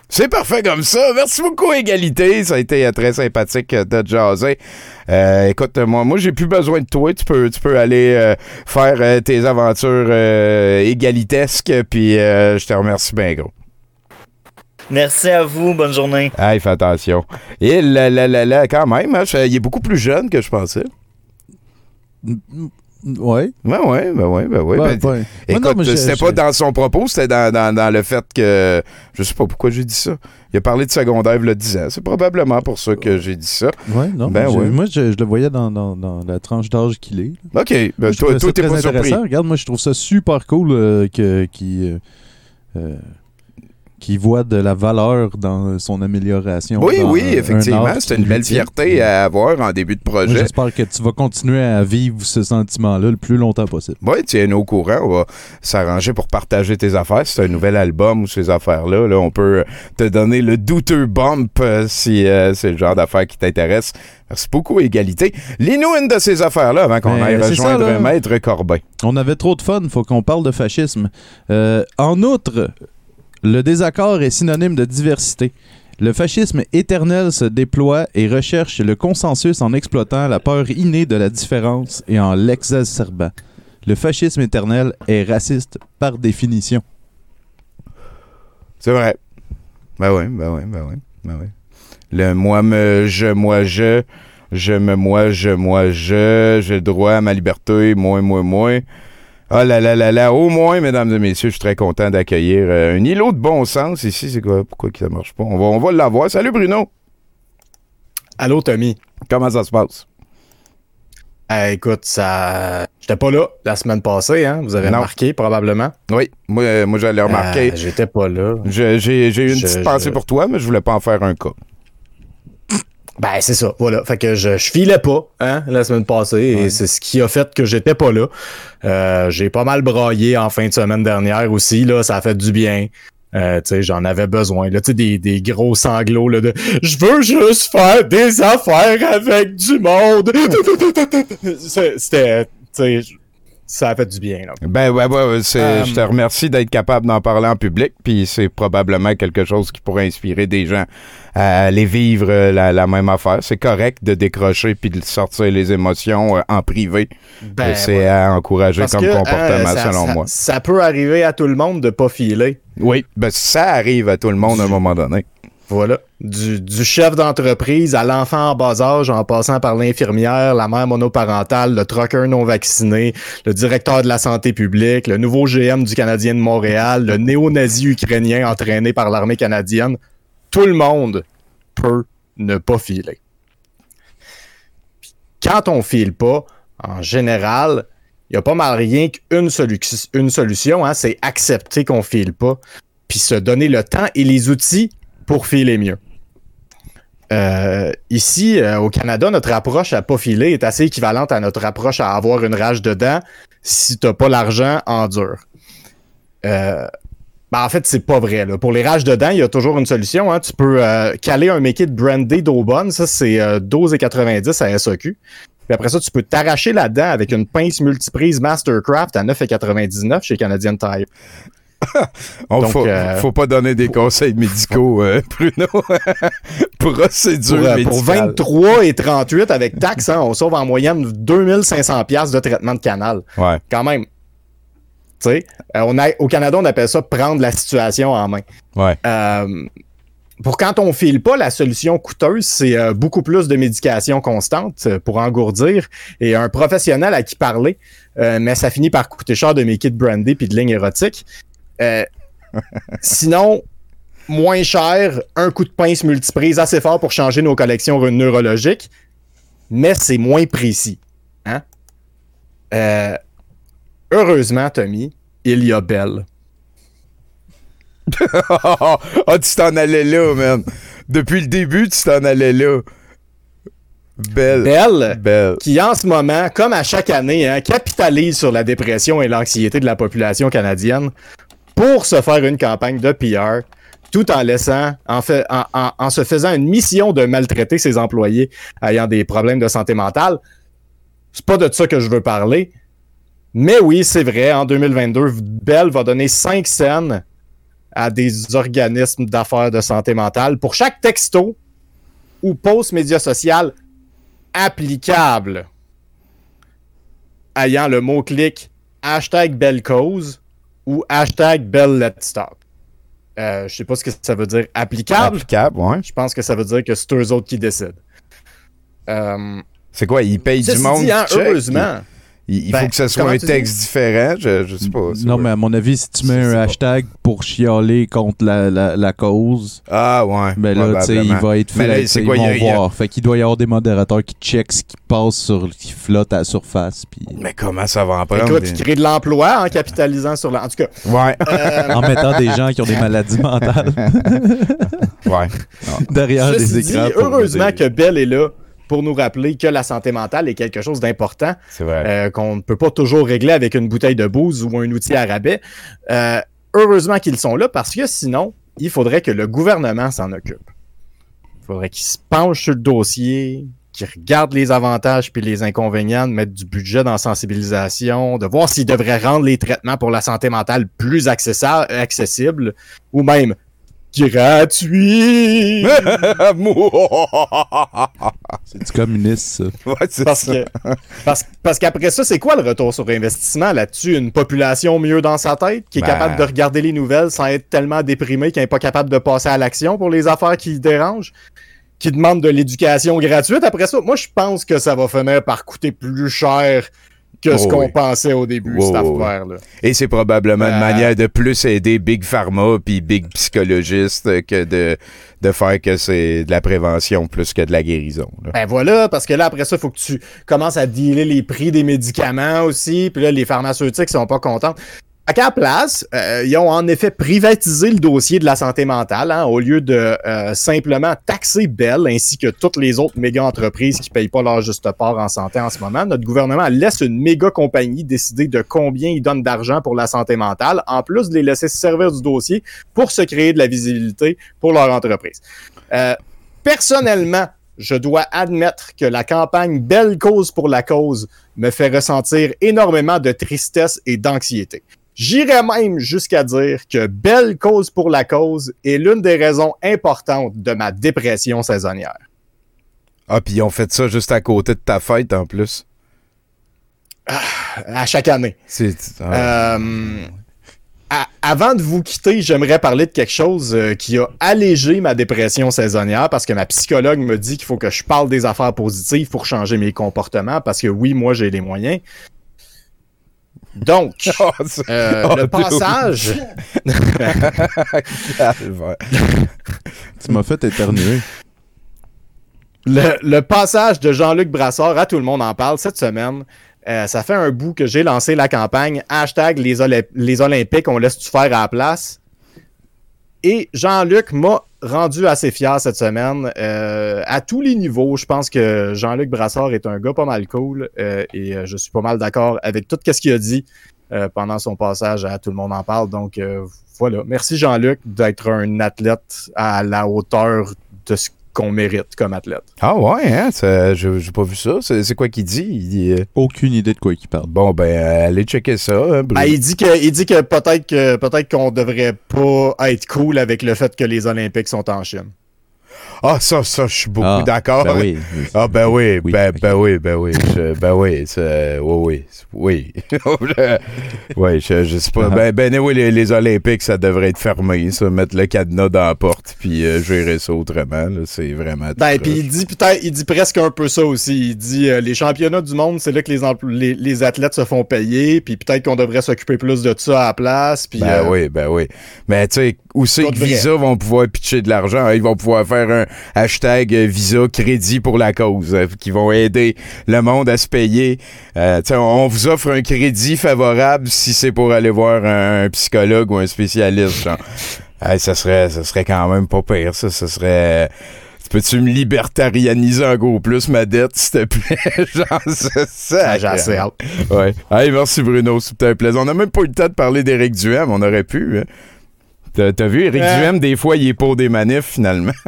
C'est parfait comme ça. Merci beaucoup, Égalité. Ça a été euh, très sympathique euh, de jaser. écoute, moi, moi j'ai plus besoin de toi. Tu peux, tu peux aller faire tes aventures égalitesques. Puis je te remercie bien, gros. Merci à vous. Bonne journée. Hey, fais attention. Et là, là, là, là, quand même, hein, il est beaucoup plus jeune que je pensais. Ouais. Ouais, ouais, ben ouais, ben ouais. Ben, écoute, c'était pas dans son propos, c'était dans, dans, dans, le fait que. Je sais pas pourquoi j'ai dit ça. Il a parlé de secondaire il a 10 ans. C'est probablement pour ça que j'ai dit ça. Ouais, non. Ben ouais. Moi, je, le voyais dans, dans, dans la tranche d'âge qu'il est. OK. Ben, toi, toi, t'es pas surpris. Regarde, moi, je trouve ça super cool euh, que, qui. Euh, euh, qui voit de la valeur dans son amélioration. Oui, oui, effectivement. C'est une belle fierté à avoir en début de projet. J'espère que tu vas continuer à vivre ce sentiment-là le plus longtemps possible. Oui, tu es au courant. On va s'arranger pour partager tes affaires. C'est un nouvel album ou ces affaires-là. Là, on peut te donner le douteux bump euh, si euh, c'est le genre d'affaires qui t'intéresse. Merci beaucoup, Égalité. Lis-nous une de ces affaires-là avant qu'on ben, aille rejoindre Maître Corbin. On avait trop de fun, faut qu'on parle de fascisme. Euh, en outre, le désaccord est synonyme de diversité. Le fascisme éternel se déploie et recherche le consensus en exploitant la peur innée de la différence et en l'exacerbant. Le fascisme éternel est raciste par définition. C'est vrai. Ben oui, ben oui, ben oui, ben. Le moi me je moi je je me moi je moi je j'ai droit à ma liberté moi moi moi ah là là là là, au moins, mesdames et messieurs, je suis très content d'accueillir euh, un îlot de bon sens ici. C'est quoi? Pourquoi ça marche pas? On va, on va l'avoir. Salut Bruno! Allô Tommy. Comment ça se passe? Euh, écoute, ça. J'étais pas là la semaine passée, hein? Vous avez remarqué probablement. Oui, moi, euh, moi j'allais remarquer. J'étais pas là. J'ai eu une petite pensée pour toi, mais je voulais pas en faire un cas. Ben, c'est ça, voilà. Fait que je, je filais pas, hein, la semaine passée, et c'est ce qui a fait que j'étais pas là. Euh, j'ai pas mal braillé en fin de semaine dernière aussi, là, ça a fait du bien. Euh, tu sais, j'en avais besoin. Là, tu sais, des, des gros sanglots là, de « Je veux juste faire des affaires avec du monde! » C'était, tu sais, ça a fait du bien. Là. Ben ouais, ouais, je te euh, remercie d'être capable d'en parler en public, puis c'est probablement quelque chose qui pourrait inspirer des gens à aller vivre euh, la, même affaire. C'est correct de décrocher puis de sortir les émotions euh, en privé. Ben, c'est à encourager comme comportement, selon moi. Ça peut arriver à tout le monde de pas filer. Oui, ben ça arrive à tout le monde à un moment donné. Voilà. Du, chef d'entreprise à l'enfant en bas âge, en passant par l'infirmière, la mère monoparentale, le trucker non vacciné, le directeur de la santé publique, le nouveau GM du Canadien de Montréal, le néo-nazi ukrainien entraîné par l'armée canadienne. Tout le monde peut ne pas filer. Quand on file pas, en général, il n'y a pas mal rien qu'une une solution, hein, c'est accepter qu'on file pas, puis se donner le temps et les outils pour filer mieux. Euh, ici, euh, au Canada, notre approche à pas filer est assez équivalente à notre approche à avoir une rage dedans si t'as pas l'argent en dur. Euh, Ben, en fait, c'est pas vrai. Pour les rages de dents, il y a toujours une solution. Hein. Tu peux caler un make it brandé d'Aubonne. Ça, c'est 12,90 à SAQ. Puis après ça, tu peux t'arracher la dent avec une pince multiprise Mastercraft à 9,99 chez Canadian Tire. On faut, euh, faut pas donner des conseils médicaux, euh, Bruno. Procédure pour, euh, pour 23 et 38 avec taxes, hein, on sauve en moyenne 2500 pièces de traitement de canal. Ouais. Quand même. On a, au Canada, on appelle ça prendre la situation en main. Ouais. pour quand on file pas, la solution coûteuse, c'est beaucoup plus de médication constante pour engourdir et un professionnel à qui parler. mais ça finit par coûter cher de mes kits brandés puis de lignes érotiques. Euh, sinon, moins cher, un coup de pince multiprise assez fort pour changer nos collections neurologiques, mais c'est moins précis. Hein? Euh, heureusement, Tommy, il y a Belle. oh, tu t'en allais là, man. Depuis le début, tu t'en allais là. Belle. Belle, qui en ce moment, comme à chaque année, hein, capitalise sur la dépression et l'anxiété de la population canadienne pour se faire une campagne de PR tout en laissant, en, en, se faisant une mission de maltraiter ses employés ayant des problèmes de santé mentale. C'est pas de ça que je veux parler. Mais oui, c'est vrai, en 2022, Bell va donner 5 scènes à des organismes d'affaires de santé mentale pour chaque texto ou post média social applicable ayant le mot-clic hashtag Belle Cause ou hashtag Bell Let's Stop. Euh, je sais pas ce que ça veut dire. Applicable? Applicable, ouais. Je pense que ça veut dire que c'est eux autres qui décident. Euh, c'est quoi? Ils payent du monde? Hein, heureusement. Il, faut ben, que ce soit un texte différent, je, je sais pas. Non, mais à mon avis, si tu mets un hashtag pour chialer contre la, la, cause, ah ouais, ben là, tu sais, il va être fait, c'est quoi, ils vont voir. Fait qu'il doit y avoir des modérateurs qui checkent ce qui passe sur, qui flotte à la surface. Puis... Mais comment ça va en prendre? Écoute, tu crées de l'emploi en capitalisant sur la... En tout cas... Ouais. Euh, en mettant des gens qui ont des maladies mentales. ouais. Derrière les écrans. heureusement que Belle est là pour nous rappeler que la santé mentale est quelque chose d'important euh, qu'on ne peut pas toujours régler avec une bouteille de bouse ou un outil à rabais. Euh, heureusement qu'ils sont là parce que sinon, il faudrait que le gouvernement s'en occupe. Il faudrait qu'il se penche sur le dossier, qu'il regarde les avantages puis les inconvénients, de mettre du budget dans la sensibilisation, de voir s'il devrait rendre les traitements pour la santé mentale plus accessibles ou même gratuit. c'est du communiste, ça. parce, Que, parce, qu'après ça, c'est quoi le retour sur investissement? Là-dessus? Une population mieux dans sa tête, qui est capable ben. de regarder les nouvelles sans être tellement déprimée qu'elle n'est pas capable de passer à l'action pour les affaires qui dérangent? Qui demande de l'éducation gratuite. Après ça, moi, je pense que ça va finir par coûter plus cher que ce oh qu'on pensait au début, cette affaire-là. Et c'est probablement une euh, manière de plus aider Big Pharma puis Big Psychologiste que de, de faire que c'est de la prévention plus que de la guérison. Ben voilà, parce que là, après ça, il faut que tu commences à dealer les prix des médicaments aussi, puis là, les pharmaceutiques sont pas contents. À quelle place, euh, ils ont en effet privatisé le dossier de la santé mentale hein, au lieu de euh, simplement taxer Bell ainsi que toutes les autres méga entreprises qui payent pas leur juste part en santé en ce moment. Notre gouvernement laisse une méga compagnie décider de combien ils donnent d'argent pour la santé mentale, en plus de les laisser se servir du dossier pour se créer de la visibilité pour leur entreprise. Euh, personnellement, je dois admettre que la campagne Belle cause pour la cause me fait ressentir énormément de tristesse et d'anxiété. J'irais même jusqu'à dire que Belle cause pour la cause est l'une des raisons importantes de ma dépression saisonnière. Ah, puis ils ont fait ça juste à côté de ta fête en plus. Ah, à chaque année. C'est. Ah. Euh, avant de vous quitter, j'aimerais parler de quelque chose euh, qui a allégé ma dépression saisonnière parce que ma psychologue me dit qu'il faut que je parle des affaires positives pour changer mes comportements parce que oui, moi j'ai les moyens. Donc, oh, euh, le passage. tu m'as fait éternuer. Le, passage de Jean-Luc Brassard à Tout le monde en parle cette semaine. Euh, ça fait un bout que j'ai lancé la campagne hashtag les, les Olympiques, on laisse-tu faire à la place? Et Jean-Luc m'a rendu assez fier cette semaine. Euh, à tous les niveaux, je pense que Jean-Luc Brassard est un gars pas mal cool euh, et euh, je suis pas mal d'accord avec tout ce qu'il a dit pendant son passage à Tout le monde en parle. Donc voilà. Merci Jean-Luc d'être un athlète à la hauteur de ce qu'on mérite comme athlète. Ah ouais, hein? J'ai pas vu ça. C'est quoi qu'il dit? Il dit euh, Aucune idée de quoi il parle. Bon, ben, allez checker ça. Hein, ben, il dit que, il dit que peut-être que peut-être qu'on devrait pas être cool avec le fait que les Olympiques sont en Chine. Ah, ça, ça, je suis beaucoup ah, d'accord. Ben oui. Ah, ben oui, ben, ben, oui, ben oui. ben oui, oui, oui. Oui. je, je sais pas. Ben, ben oui, les, Olympiques, ça devrait être fermé, ça. Mettre le cadenas dans la porte, puis euh, gérer ça autrement. C'est vraiment. Ben, puis il dit peut-être, il dit presque un peu ça aussi. Il dit euh, les championnats du monde, c'est là que les, les, athlètes se font payer, puis peut-être qu'on devrait s'occuper plus de ça à la place. Puis, ben euh, oui, ben oui. Mais tu sais, où c'est que Visa vont pouvoir pitcher de l'argent? Ils vont pouvoir faire un hashtag Visa crédit pour la cause, euh, qui vont aider le monde à se payer. Euh, on vous offre un crédit favorable si c'est pour aller voir un, psychologue ou un spécialiste. ça serait ça serait quand même pas pire, ça. Ça serait. Peux-tu me libertarianiser encore plus ma dette, s'il te plaît? Genre, c'est ça. Ouais. Hey, merci Bruno, c'était un plaisir. On n'a même pas eu le temps de parler d'Éric Duhem, on aurait pu. Hein. T'as vu, Eric euh... Duhem, des fois, il est pour des manifs, finalement.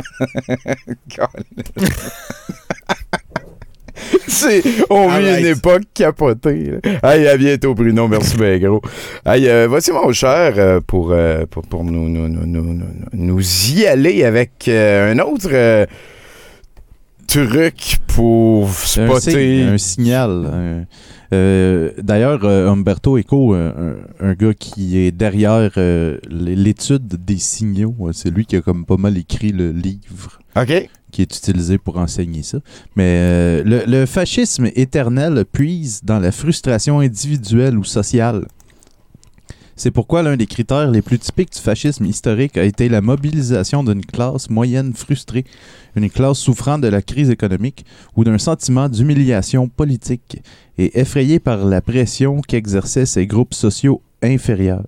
C'est, on vit une époque capotée. Hey, à bientôt, Bruno. Merci bien gros. Hey, euh, voici mon cher euh, pour, euh, pour, pour nous, nous, nous, nous, y aller avec un autre truc pour spotter. Un, signal. Euh, d'ailleurs, euh, Umberto Eco, un, gars qui est derrière euh, l'étude des signaux, c'est lui qui a comme pas mal écrit le livre. Qui est utilisé pour enseigner ça. Mais le, le fascisme éternel puise dans la frustration individuelle ou sociale. C'est pourquoi l'un des critères les plus typiques du fascisme historique a été la mobilisation d'une classe moyenne frustrée, une classe souffrant de la crise économique ou d'un sentiment d'humiliation politique et effrayée par la pression qu'exerçaient ces groupes sociaux inférieurs.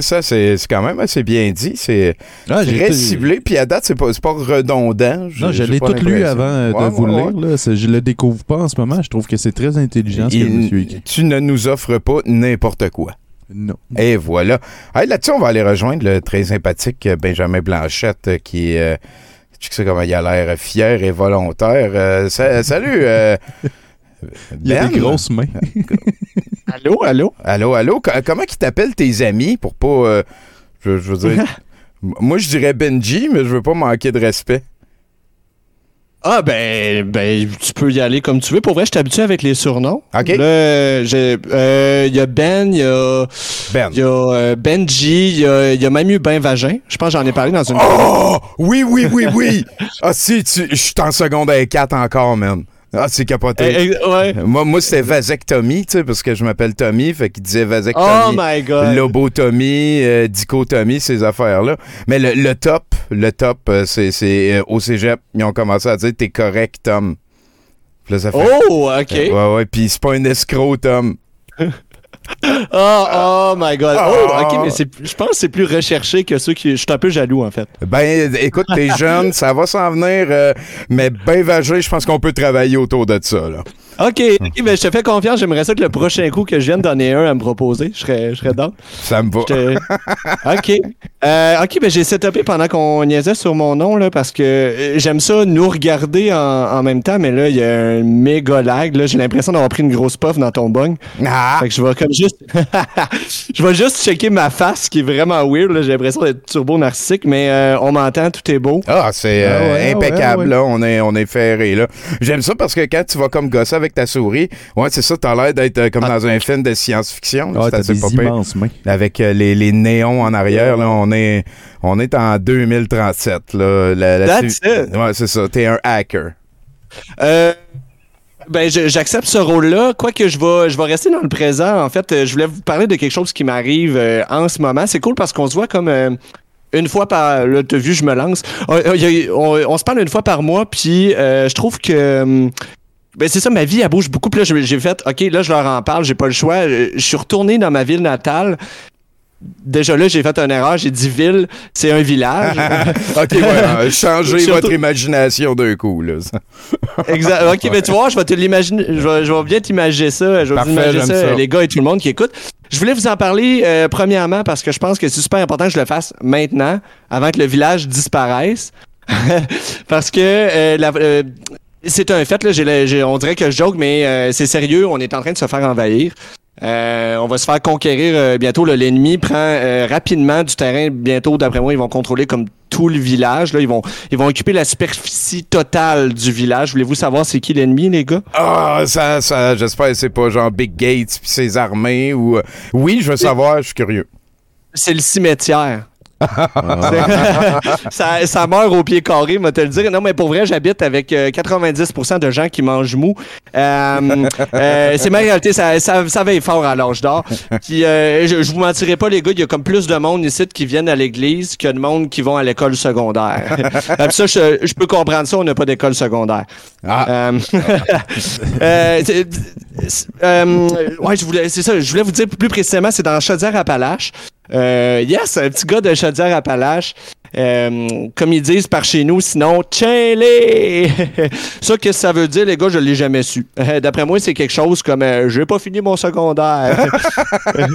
ça, c'est quand même assez bien dit. C'est ah, très ciblé. Puis à date, c'est pas, pas redondant. non, je l'ai tout lu avant de vous le lire. Je le découvre pas en ce moment. Je trouve que c'est très intelligent ce que monsieur écrit. Tu ne nous offres pas n'importe quoi. Non. Et voilà. Là-dessus, on va aller rejoindre le très sympathique Benjamin Blanchette euh, qui euh, Tu sais comment il a l'air fier et volontaire. Euh, salut! il a des ben. grosses mains. allô, allô? Allô, allô? Comment ils t'appellent tes amis pour pas. Euh, je, veux dire. moi, je dirais Benji, mais je veux pas manquer de respect. Ah ben, ben, tu peux y aller comme tu veux. Pour vrai, je t'habitue avec les surnoms. OK. Là, euh, il y a Ben, il y a, ben. y a euh, Benji, il y a, y a, même eu Ben Vagin. Je pense que j'en ai parlé dans une... Oh! Oui, oui, oui, oui! ah si, je suis en seconde à 4 encore, même. Ah, c'est capoté. Eh, ouais. Moi, moi c'était vasectomie, tu sais, parce que je m'appelle Tommy, fait qu'il disait vasectomie. Oh my God. Lobotomie, euh, dichotomie, ces affaires-là. Mais le, top, le top, euh, c'est euh, au cégep, ils ont commencé à dire t'es correct, Tom. Là, ça fait, oh, ok. ouais, ouais, puis c'est pas un escroc, Tom. Oh, oh my god. Oh, ok, mais je pense que c'est plus recherché que ceux qui. Je suis un peu jaloux, en fait. Ben, écoute, t'es jeune, ça va s'en venir, euh, mais ben vagé, je pense qu'on peut travailler autour de ça, là. OK, mais ben, je te fais confiance. J'aimerais ça que le prochain coup que je vienne donner un à me proposer, je serais, je serais dans. Ça me va. OK. Euh, OK, ben j'ai setupé pendant qu'on niaisait sur mon nom, là, parce que euh, j'aime ça nous regarder en, en, même temps, mais là, il y a un méga lag. J'ai l'impression d'avoir pris une grosse puff dans ton bong. Ah. Fait que je vais comme juste. je vais juste checker ma face, qui est vraiment weird. J'ai l'impression d'être turbo narcissique, mais euh, on m'entend, tout est beau. Ah, c'est ah impeccable, là. On est, on est ferré. J'aime ça parce que quand tu vas comme gosser avec ta souris. Ouais, c'est ça, t'as l'air d'être euh, comme ah. dans un film de science-fiction. Ah, t'as des immenses mains. Avec euh, les, les, néons en arrière, là, on est, on est en 2037. Là. That's it. Ouais, c'est ça. T'es un hacker. Euh... Ben, j'accepte ce rôle-là. Quoique je vais, je vais rester dans le présent. En fait, je voulais vous parler de quelque chose qui m'arrive euh, en ce moment. C'est cool parce qu'on se voit comme une fois par. Là, t'as vu, je me lance. On, on, se parle une fois par mois, puis je trouve que ben c'est ça, ma vie, elle bouge beaucoup. Puis là, j'ai fait, OK, là, je leur en parle, j'ai pas le choix. Je suis retourné dans ma ville natale. déjà là, j'ai fait une erreur. J'ai dit ville, c'est un village. OK, voilà. Changez votre imagination d'un coup, là. exact. OK, mais tu vois, je vais te l'imaginer. Je vais, bien t'imaginer ça. Je vais imaginer ça, les gars et tout le monde qui écoute. Je voulais vous en parler euh, premièrement parce que je pense que c'est super important que je le fasse maintenant, avant que le village disparaisse. parce que euh, euh, c'est un fait, là, on dirait que je joke, mais c'est sérieux, on est en train de se faire envahir. Euh, on va se faire conquérir euh, bientôt. L'ennemi prend euh, rapidement du terrain. Bientôt, d'après moi, ils vont contrôler comme tout le village. Là. Ils, vont, ils vont occuper la superficie totale du village. Voulez-vous savoir c'est qui l'ennemi, les gars? Ah, ça, ça j'espère que c'est pas genre Big Gates puis ses armées ou. Oui, je veux savoir, je suis curieux. C'est le cimetière. ça, ça, meurt au pied carré, moi te le dire. Non, mais pour vrai, j'habite avec 90% euh, de gens qui mangent mou. Euh, euh, c'est ma réalité, ça, ça, ça veille fort à l'âge d'or. je, je vous mentirai pas, les gars, il y a comme plus de monde ici qui viennent à l'église que de monde qui vont à l'école secondaire. ça, je, peux comprendre ça, on n'a pas d'école secondaire. Ah. ouais, je voulais, c'est ça, je voulais vous dire plus précisément, c'est dans Chaudière-Appalaches. Euh, yes, un petit gars de Chaudière-Appalaches. Euh, comme ils disent par chez nous, sinon, les ça, qu'est-ce que ça veut dire, les gars, je l'ai jamais su. Euh, d'après moi, c'est quelque chose comme euh, j'ai pas fini mon secondaire.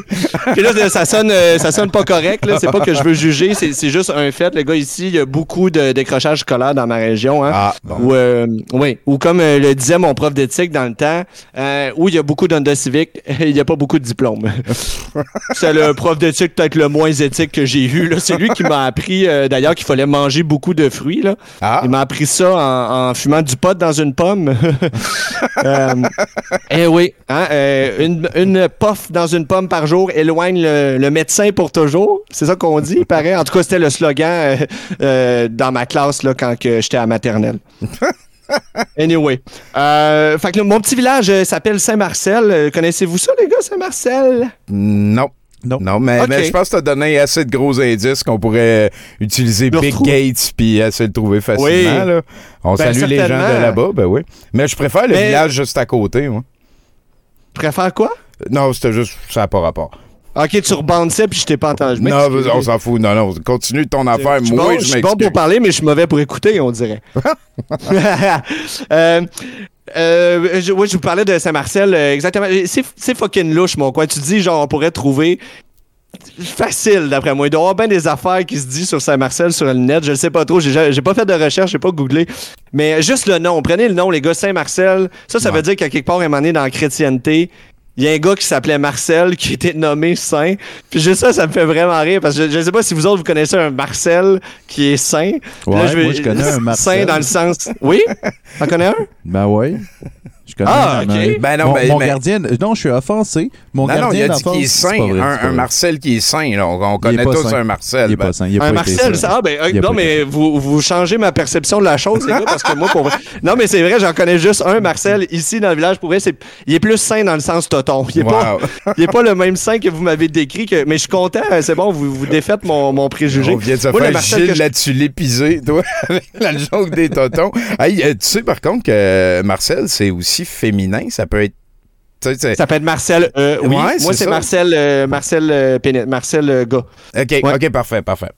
Puis là, ça sonne, ça sonne pas correct. C'est pas que je veux juger, c'est, juste un fait. Les gars, ici, il y a beaucoup de décrochage scolaire dans ma région. Hein, ah, ou, oui, ou comme le disait mon prof d'éthique dans le temps, où il y a beaucoup d'ondes civiques, il n'y a pas beaucoup de diplômes. c'est le prof d'éthique peut-être le moins éthique que j'ai eu. C'est lui qui m'a appris d'ailleurs qu'il fallait manger beaucoup de fruits. Là. Ah. Il m'a appris ça en, fumant du pot dans une pomme. euh, eh oui, hein, euh, une, une puff dans une pomme par jour éloigne le, médecin pour toujours. C'est ça qu'on dit, pareil. En tout cas, c'était le slogan euh, euh, dans ma classe là, quand j'étais à maternelle. Anyway. fait que, mon petit village s'appelle Saint-Marcel. Connaissez-vous ça, les gars, Saint-Marcel? Non. Non, mais, je pense que tu as donné assez de gros indices qu'on pourrait utiliser Big Gates puis essayer de trouver facilement. On ben, salue les gens de là-bas, ben oui. Mais je préfère le village juste à côté, moi. Tu préfères quoi? Non, c'était juste, ça n'a pas rapport. Ok, tu rebandissais puis je t'ai pas entendu. Non, on s'en fout. Non, non, continue ton affaire. Moi, je, je suis bon pour parler, mais je suis mauvais pour écouter, on dirait. euh, euh, je, oui, je vous parlais de Saint-Marcel. Euh, exactement. C'est fucking louche, mon coin. Tu dis, genre, on pourrait trouver facile, d'après moi. Il doit y avoir bien des affaires qui se disent sur Saint-Marcel, sur le net. Je ne sais pas trop. J'ai pas fait de recherche, j'ai pas googlé. Mais juste le nom. Prenez le nom, les gars. Saint-Marcel. Ça, ça veut dire qu'à quelque part, un moment dans la chrétienté, il y a un gars qui s'appelait Marcel qui était nommé saint. Puis juste ça, ça me fait vraiment rire parce que je, ne sais pas si vous autres vous connaissez un Marcel qui est saint. Ouais, je, moi, je connais un Marcel. Saint dans le sens. Oui? T'en connais un? Ben oui ah, ok. Ben non, mon, ben, mon gardien, non, je suis offensé. Mon non, gardien non, il a dit qu'il est sain. un, Marcel qui est sain. Là. On, connaît tous un Marcel. Il est pas ben. sain. Il un Marcel, ça, ah, ben, non, mais vous, vous changez ma perception de la chose, les gars, parce que moi, pour Non, mais c'est vrai, j'en connais juste un Marcel ici dans le village. Pour vrai, c'est... il est plus sain dans le sens toton. Il est, pas, il est pas le même sain que vous m'avez décrit. Que... Mais je suis content. Hein, c'est bon, vous, vous défaites mon, mon préjugé. On vient de se moi, faire Gilles là-dessus l'épisé, toi, avec la joke des totons. hey, tu sais, par contre, que Marcel, c'est aussi féminin. Ça peut être ça peut être Marcel. Euh, oui, moi c'est Marcel, euh, Marcel, euh, Marcel euh, Gars. Ok, ok, parfait, parfait.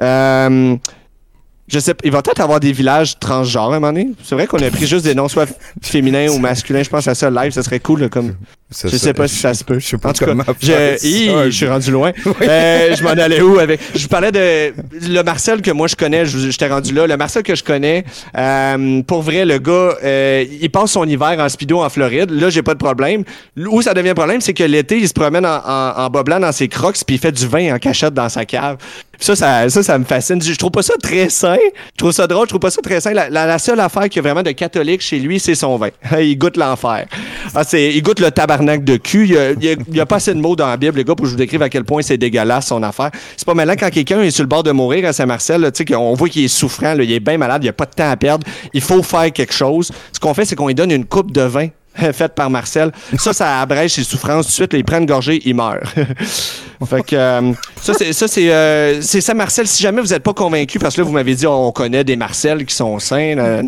je sais, il va peut-être avoir des villages transgenres à un moment donné. C'est vrai qu'on a pris juste des noms soit féminins ou masculins. Je pense à ça live, ça serait cool comme je sais pas si ça se peut. Je sais pas en tout cas, je, je suis rendu loin. Euh, je m'en allais où avec Je parlais de le Marcel que moi je connais. J'étais rendu là. Le Marcel que je connais, euh, pour vrai, le gars, euh, il passe son hiver en speedo en Floride. Là, j'ai pas de problème. Où ça devient problème, c'est que l'été, il se promène en, en, en boblant dans ses crocs puis il fait du vin en cachette dans sa cave. Ça, ça, ça, ça me fascine. Je trouve pas ça très sain. Je trouve ça drôle. Je trouve pas ça très sain. La, seule affaire qu'il y a vraiment de catholique chez lui, c'est son vin. il goûte l'enfer. Ah, il goûte le tabac de cul. Il n'y a, pas assez de mots dans la Bible, les gars, pour que je vous décrive à quel point c'est dégueulasse son affaire. C'est pas malin quand quelqu'un est sur le bord de mourir à Saint-Marcel, on voit qu'il est souffrant, il est bien malade, il n'y a pas de temps à perdre. Il faut faire quelque chose. Ce qu'on fait, c'est qu'on lui donne une coupe de vin faite par Marcel. Ça, ça abrège ses souffrances. Tout de suite, il prend une gorgée, il fait que, euh, ça, c'est, ça, c'est, euh, c'est ça, Marcel. Si jamais vous n'êtes pas convaincu, parce que là, vous m'avez dit, on connaît des Marcel qui sont sains,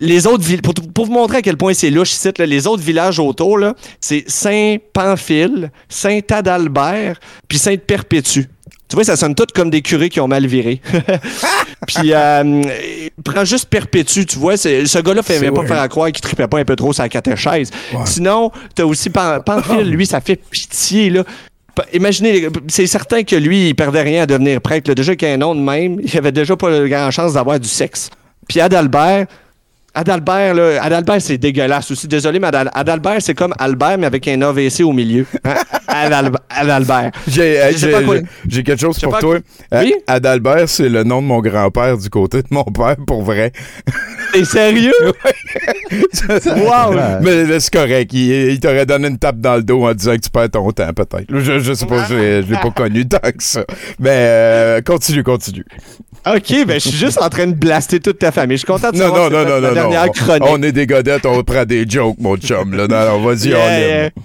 les autres pour, pour, vous montrer à quel point c'est louche ici, les autres villages autour, c'est Saint-Pamphile, Saint-Adalbert, puis Sainte-Perpétue. Tu vois, ça sonne tout comme des curés qui ont mal viré. puis, euh, prends juste Perpétue, tu vois. Ce gars-là fait même pas faire à croire qu'il tripait pas un peu trop sa catéchèse. Ouais. Sinon, t'as aussi Pamphile, lui, ça fait pitié, là. Imaginez, c'est certain que lui, il perdait rien à devenir prêtre. Déjà qu'il a un nom de même, il avait déjà pas grand chance d'avoir du sexe. Puis Adalbert, Adalbert, là, Adalbert, c'est dégueulasse aussi. Désolé, mais Adalbert, c'est comme Albert, mais avec un AVC au milieu. Hein? Adalbert. J'ai, j'ai, quelque chose pour toi. Euh, oui? Adalbert, c'est le nom de mon grand-père du côté de mon père, pour vrai. T'es sérieux? wow! Mais c'est correct. Il, t'aurait donné une tape dans le dos en disant que tu perds ton temps, peut-être. Je, je sais pas, je, je l'ai pas connu tant que ça. Mais euh, continue, continue. OK, ben je suis juste en train de blaster toute ta famille. Je suis content de savoir non, non, non, non, dernière non. chronique. On, est des godettes, on prend des jokes, mon chum. Là. Non, vas-y, on.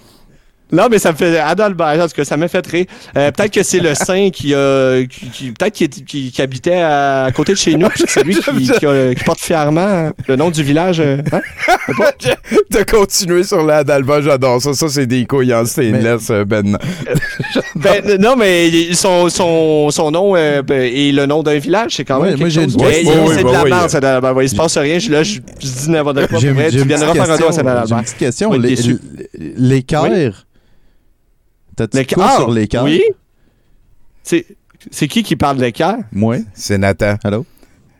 Non, mais ça me fait. Adalbert, en tout cas, ça m'a fait rire. Euh, peut-être que c'est le saint qui a. Qui, peut-être qui, qui, habitait à, côté de chez nous, c'est lui qui, qui, porte fièrement le nom du village. Euh, hein? de continuer sur l'Adalbert, j'adore ça. Ça, c'est des couilles en stainless, euh, Ben. ben. Non, mais son, son, son nom ben, est le nom d'un village, c'est quand même. Ouais, moi, j'ai une C'est de la merde, ça Adalbert. Il se passe rien. Je, là, je, dis n'importe quoi. Tu viendras faire un doigt à Adalbert. J'ai une petite question. L'équerre T'as-tu quoi ah, sur l'équerre? Oui. C'est, c'est qui qui parle de l'équerre? Moi. C'est Nathan. Allô?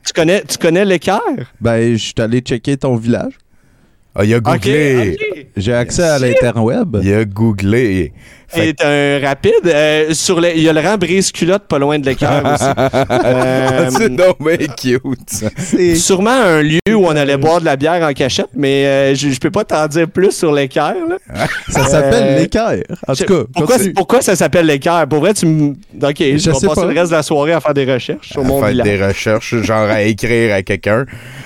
Tu connais, tu connais l'équerre? Ben, je suis allé checker ton village. Ah, il a googlé. J'ai accès à l'interweb. Il a googlé. C'est un rapide. Euh, sur il y a le rang brise-culotte pas loin de l'écart aussi. euh, c'est donc cute. C'est sûrement un lieu où on allait boire de la bière en cachette, mais euh, je, je peux pas t'en dire plus sur l'équerre. ça s'appelle euh, l'équerre. En tout cas, pourquoi, pourquoi ça s'appelle l'équerre? Pour vrai, tu me. Ok, je, je vais passer pas. le reste de la soirée à faire des recherches sur à mon faire des recherches, genre à écrire à quelqu'un.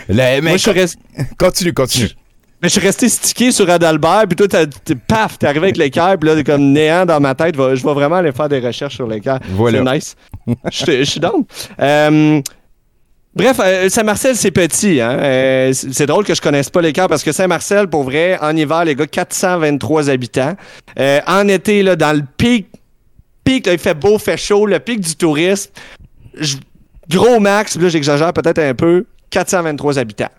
Moi, je reste... Continue, continue. Mais je suis resté stické sur Adalbert, puis toi, t'es, paf, t'es arrivé avec l'équerre, puis là, t'es comme néant dans ma tête. Je vais vraiment aller faire des recherches sur l'équerre. Voilà. C'est nice. Je suis down. Euh, bref, euh, Saint-Marcel, c'est petit. Hein? Euh, c'est drôle que je connaisse pas l'équerre parce que Saint-Marcel, pour vrai, en hiver, les gars, 423 habitants. en été, là, dans le pic, pic, là, il fait beau, fait chaud, le pic du tourisme. gros max, là, j'exagère peut-être un peu, 423 habitants.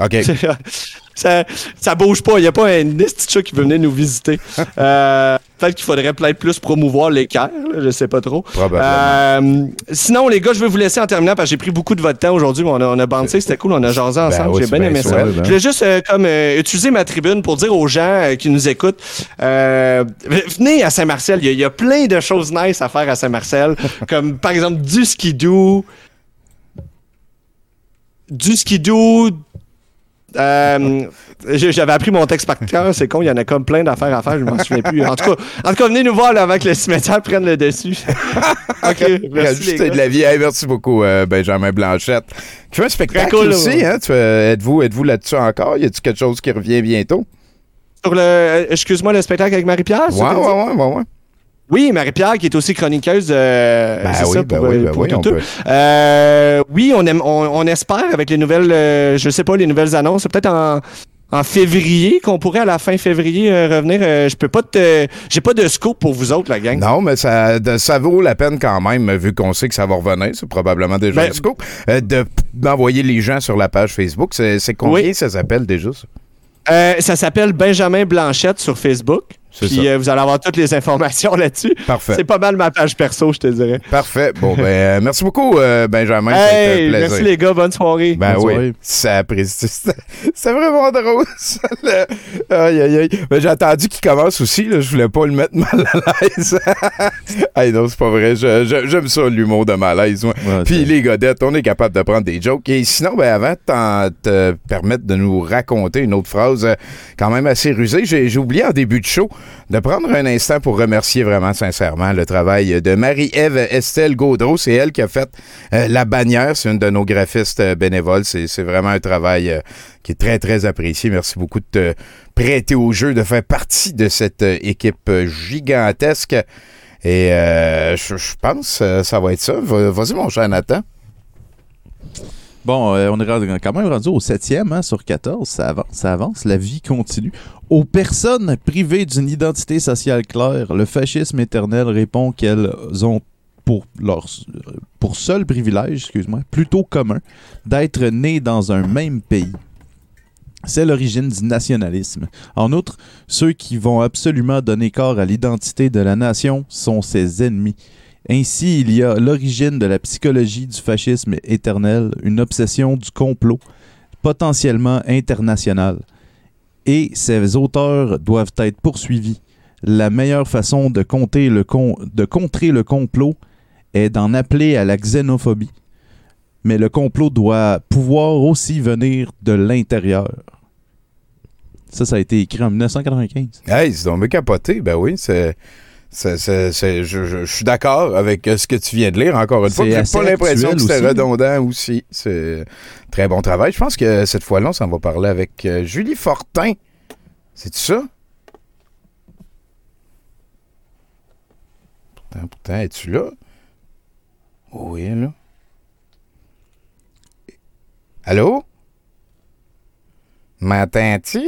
OK. ça, ça bouge pas. Il n'y a pas un chat qui veut venir nous visiter. euh, Peut-être qu'il faudrait peut-être plus promouvoir l'équerre, je sais pas trop. Euh, sinon, les gars, je vais vous laisser en terminant parce que j'ai pris beaucoup de votre temps aujourd'hui. On a, on a bandé, c'était cool, on a jasé ben ensemble. j'ai bien aimé ça. Je vais juste euh, comme utiliser ma tribune pour dire aux gens qui nous écoutent venez à Saint-Marcel. Il y, y, a plein de choses nice à faire à Saint-Marcel, comme par exemple du skidoo, du skidoo, euh, j'avais appris mon texte par cœur, c'est con, il y en a comme plein d'affaires à faire, je m'en souviens plus. En tout cas, en tout cas venez nous voir là, avant que le cimetière prenne le dessus. OK, merci. de la vie. merci beaucoup, euh, Benjamin Blanchette. Tu fais un spectacle aussi, hein? êtes-vous êtes là-dessus encore? Y a-t-il quelque chose qui revient bientôt? Sur le. Euh, excuse-moi, le spectacle avec Marie-Pierre? Ouais, ouais, ouais, ouais, ouais. Oui, Marie-Pierre, qui est aussi chroniqueuse de. Ben oui, ça, ben oui, ben oui, on peut. Euh, oui, on, aime, on, espère avec les nouvelles, euh, je sais pas, les nouvelles annonces, peut-être en, en février, qu'on pourrait à la fin février euh, revenir. je peux pas te. J'ai pas de scoop pour vous autres, la gang. Non, mais ça, ça vaut la peine quand même, vu qu'on sait que ça va revenir. C'est probablement déjà un scoop. d'envoyer les gens sur la page Facebook. C'est combien ça s'appelle déjà, ça? ça s'appelle Benjamin Blanchette sur Facebook. Puis euh, vous allez avoir toutes les informations là-dessus. Parfait. C'est pas mal ma page perso, je te dirais. Parfait. Bon, ben, euh, merci beaucoup, euh, Benjamin. Hey, merci les gars, bonne soirée. Ben bonne oui, soirée. ça apprécie. C'est vraiment drôle, ça. Aïe, aïe, aïe. Ben, j'ai attendu qu'il commence aussi, là. Je voulais pas le mettre mal à l'aise. hey, non, c'est pas vrai. J'aime ça, l'humour de malaise, moi. Puis les godettes, on est capable de prendre des jokes. Et sinon, ben, avant de te permettre de nous raconter une autre phrase quand même assez rusée, j'ai oublié en début de show de prendre un instant pour remercier vraiment sincèrement le travail de Marie-Ève Estelle Gaudreau. C'est elle qui a fait euh, la bannière. C'est une de nos graphistes euh, bénévoles. C'est vraiment un travail euh, qui est très, très apprécié. Merci beaucoup de te prêter au jeu, de faire partie de cette équipe gigantesque. Et je, pense que ça va être ça. Vas-y, mon cher Nathan. Bon, euh, on est quand même rendu au septième hein, sur 14. Ça avance, ça avance. La vie continue. Aux personnes privées d'une identité sociale claire, le fascisme éternel répond qu'elles ont pour leur pour seul privilège, excuse-moi, plutôt commun, d'être nées dans un même pays. C'est l'origine du nationalisme. En outre, ceux qui vont absolument donner corps à l'identité de la nation sont ses ennemis. Ainsi, il y a l'origine de la psychologie du fascisme éternel, une obsession du complot, potentiellement international. Et ces auteurs doivent être poursuivis. La meilleure façon de, contrer le complot est d'en appeler à la xénophobie. Mais le complot doit pouvoir aussi venir de l'intérieur. Ça, ça a été écrit en 1995. Hey, c'est donc capoté. Ben oui, c'est je, suis d'accord avec euh, ce que tu viens de lire, encore une fois. J'ai pas l'impression que c'était redondant aussi. C'est très bon travail. Je pense que cette fois-là, on s'en va parler avec euh, Julie Fortin. C'est ça? Pourtant, pourtant, es-tu là? Oui, là. Allô? M'entends-tu?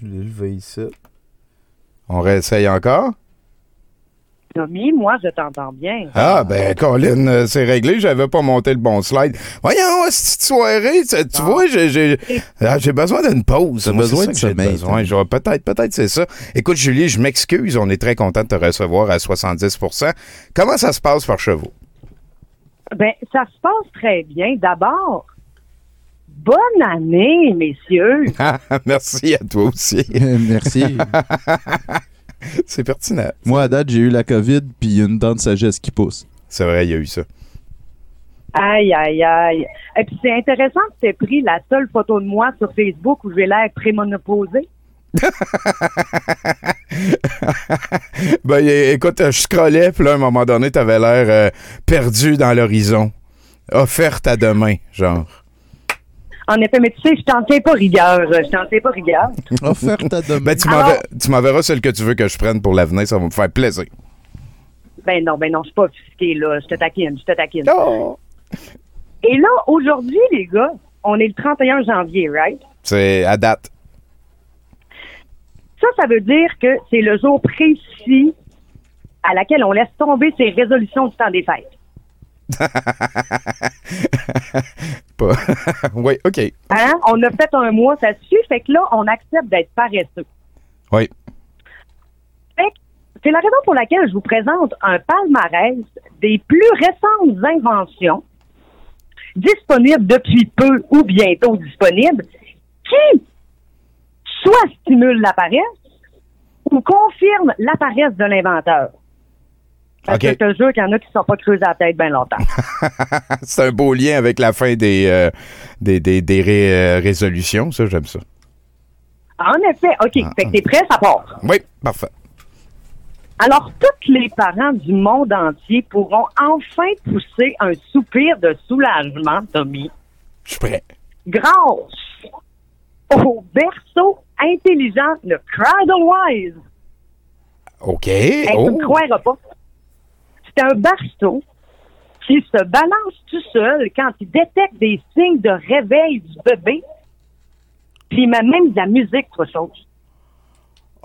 Je l'ai levé ici. On réessaye encore? Tommy, moi, je t'entends bien. Ah, ben, Colin, euh, c'est réglé. J'avais pas monté le bon slide. Voyons, cette soirée, tu, vois, ah, j'ai besoin d'une pause. J'ai besoin de sommeil. Peut-être, peut-être c'est ça. Écoute, Julie, je m'excuse. On est très content de te recevoir à 70% Comment ça se passe par chevaux? Ben, ça se passe très bien. D'abord, bonne année, messieurs. Merci à toi aussi. Merci. C'est pertinent. Moi, à date, j'ai eu la COVID, puis une dent de sagesse qui pousse. C'est vrai, il y a eu ça. Aïe, aïe, aïe. Et puis, c'est intéressant que tu aies pris la seule photo de moi sur Facebook où j'ai l'air prémonopausé. ben, écoute, je scrollais, puis là, à un moment donné, tu avais l'air euh, perdu dans l'horizon. Offerte à demain, genre. En effet, mais tu sais, je t'en tiens pas rigueur. Je t'en tiens pas rigueur. Offerte à demain. Ben, tu m'enverras celle que tu veux que je prenne pour l'avenir. Ça va me faire plaisir. Ben non, ben non, je suis pas offusqué, là. Je te taquine, je te taquine. Oh. Et là, aujourd'hui, les gars, on est le 31 janvier, right? C'est à date. Ça, ça veut dire que c'est le jour précis à laquelle on laisse tomber ses résolutions du temps des fêtes. oui, OK. Hein? On a fait un mois, ça suffit. Fait que là, on accepte d'être paresseux. Oui. c'est la raison pour laquelle je vous présente un palmarès des plus récentes inventions disponibles depuis peu ou bientôt disponibles qui soit stimulent la paresse ou confirment la paresse de l'inventeur. Parce que je te jure qu'il y en a qui ne sont pas creusés à la tête bien longtemps. c'est un beau lien avec la fin des, euh, des, des, euh, résolutions, ça, j'aime ça. En effet, OK. Ah, fait que t'es prêt, ça part. Oui, parfait. Alors, tous les parents du monde entier pourront enfin pousser un soupir de soulagement, Tommy. Je suis prêt. Grâce au berceau intelligent, le CradleWise. OK. Tu ne croiras pas c'est un berceau qui se balance tout seul quand il détecte des signes de réveil du bébé, puis il met même de la musique, autre chose.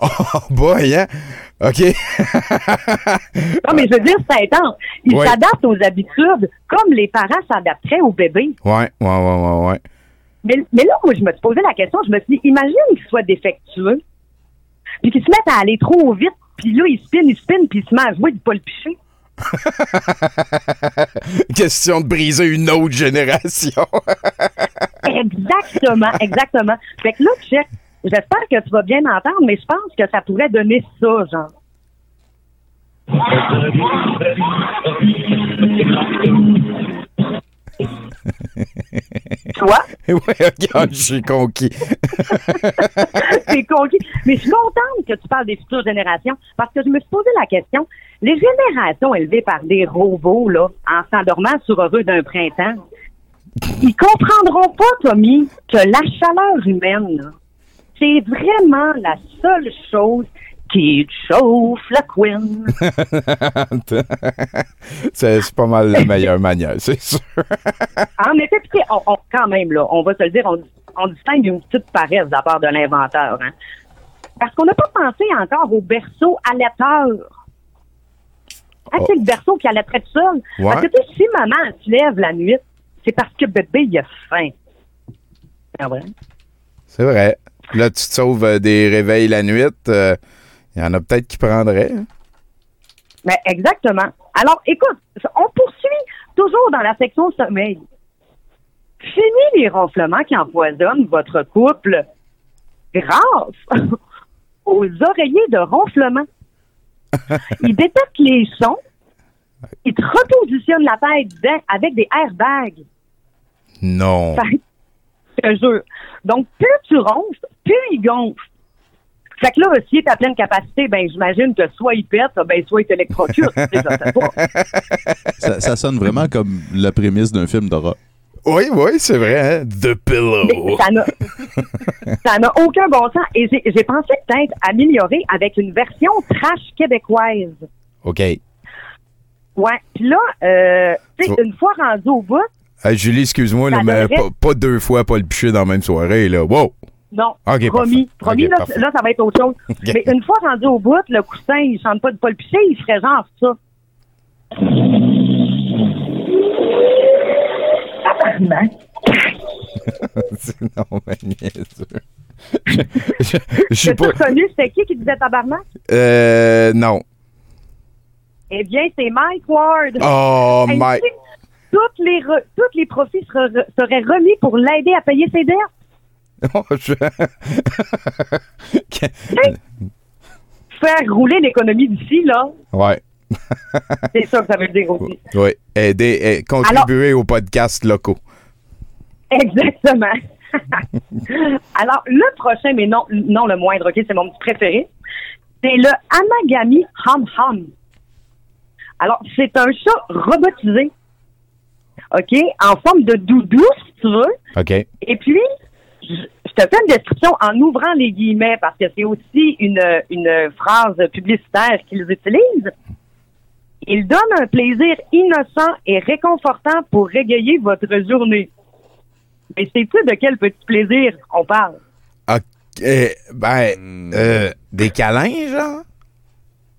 Oh boy, hein? OK. non, mais je veux dire, c'est intense. Il s'adapte aux habitudes comme les parents s'adapteraient au bébé. Ouais, ouais, ouais, ouais, ouais. Mais, mais là, moi, je me suis posé la question, je me suis dit, imagine qu'il soit défectueux, puis qu'il se mette à aller trop vite, puis là, il spinne, il spinne, puis il se met à jouer du pas le picher. Question de briser une autre génération. exactement, exactement. Fait que là, check. J'espère que tu vas bien m'entendre, mais je pense que ça pourrait donner ça, genre. Toi? Oui, regarde, je suis conquis. T'es conquis. Mais je suis contente que tu parles des futures générations parce que je me suis posé la question. Les générations élevées par des robots, là, en s'endormant sur heureux d'un printemps, ils comprendront pas, Tommy, que la chaleur humaine, c'est vraiment la seule chose qui chauffe la queen. c'est pas mal la meilleure manière, c'est sûr. en effet, puis on, on, quand même, là, on va se le dire, on, on distingue une petite paresse de la part de l'inventeur. Hein? Parce qu'on n'a pas pensé encore au berceau allaiteur. Hein, oh. C'est le berceau qui allait très seul. Parce que si maman se lève la nuit, c'est parce que bébé, il a faim. C'est vrai. C'est vrai. Là, tu te sauves euh, des réveils la nuit. Euh, il y en a peut-être qui prendraient. Hein. Mais exactement. Alors, écoute, on poursuit toujours dans la section sommeil. Fini les ronflements qui empoisonnent votre couple grâce aux oreillers de ronflement. Ils détectent les sons, ils te repositionnent la tête avec des airbags. Non. Je te jure. Donc, plus tu ronfles, plus il gonfle. Fait que là, si est à pleine capacité, ben j'imagine que soit il pète, ben soit il t'électrocute. ça, ça sonne vraiment comme la prémisse d'un film d'horreur. Oui, oui, c'est vrai. Hein? The Pillow. ça n'a aucun bon sens. Et j'ai pensé peut-être améliorer avec une version trash québécoise. OK. Ouais. Puis là, euh, une fois rendu au bout. Julie, excuse-moi, mais pas, deux fois pas le piché dans la même soirée. Là. Wow! Non, promis. Promis, là, ça va être autre chose. Mais une fois rendu au bout, le coussin, il chante pas de Paul Piché, il ferait genre ça. c'est non, mais je, je, pas... connu, c'était qui qui disait tabarnak? Euh, non. Eh bien, c'est Mike Ward. Oh, Mike. Toutes les, toutes les profits seraient remis pour l'aider à payer ses dettes. Je... Faire rouler l'économie d'ici, là. Ouais. c'est ça que ça veut dire aussi. Oui. Aider, et contribuer aux podcasts locaux. Exactement. Alors, le prochain, mais non, non le moindre, OK, c'est mon petit préféré, c'est le Amagami Hum Hum. Alors, c'est un chat robotisé, OK, en forme de doudou, si tu veux. OK. Et puis, je te fais une description en ouvrant les guillemets parce que c'est aussi une, une phrase publicitaire qu'ils utilisent. Il donne un plaisir innocent et réconfortant pour régayer votre journée. Mais sais-tu de quel petit plaisir on parle? OK. Ben, euh, des câlins, genre?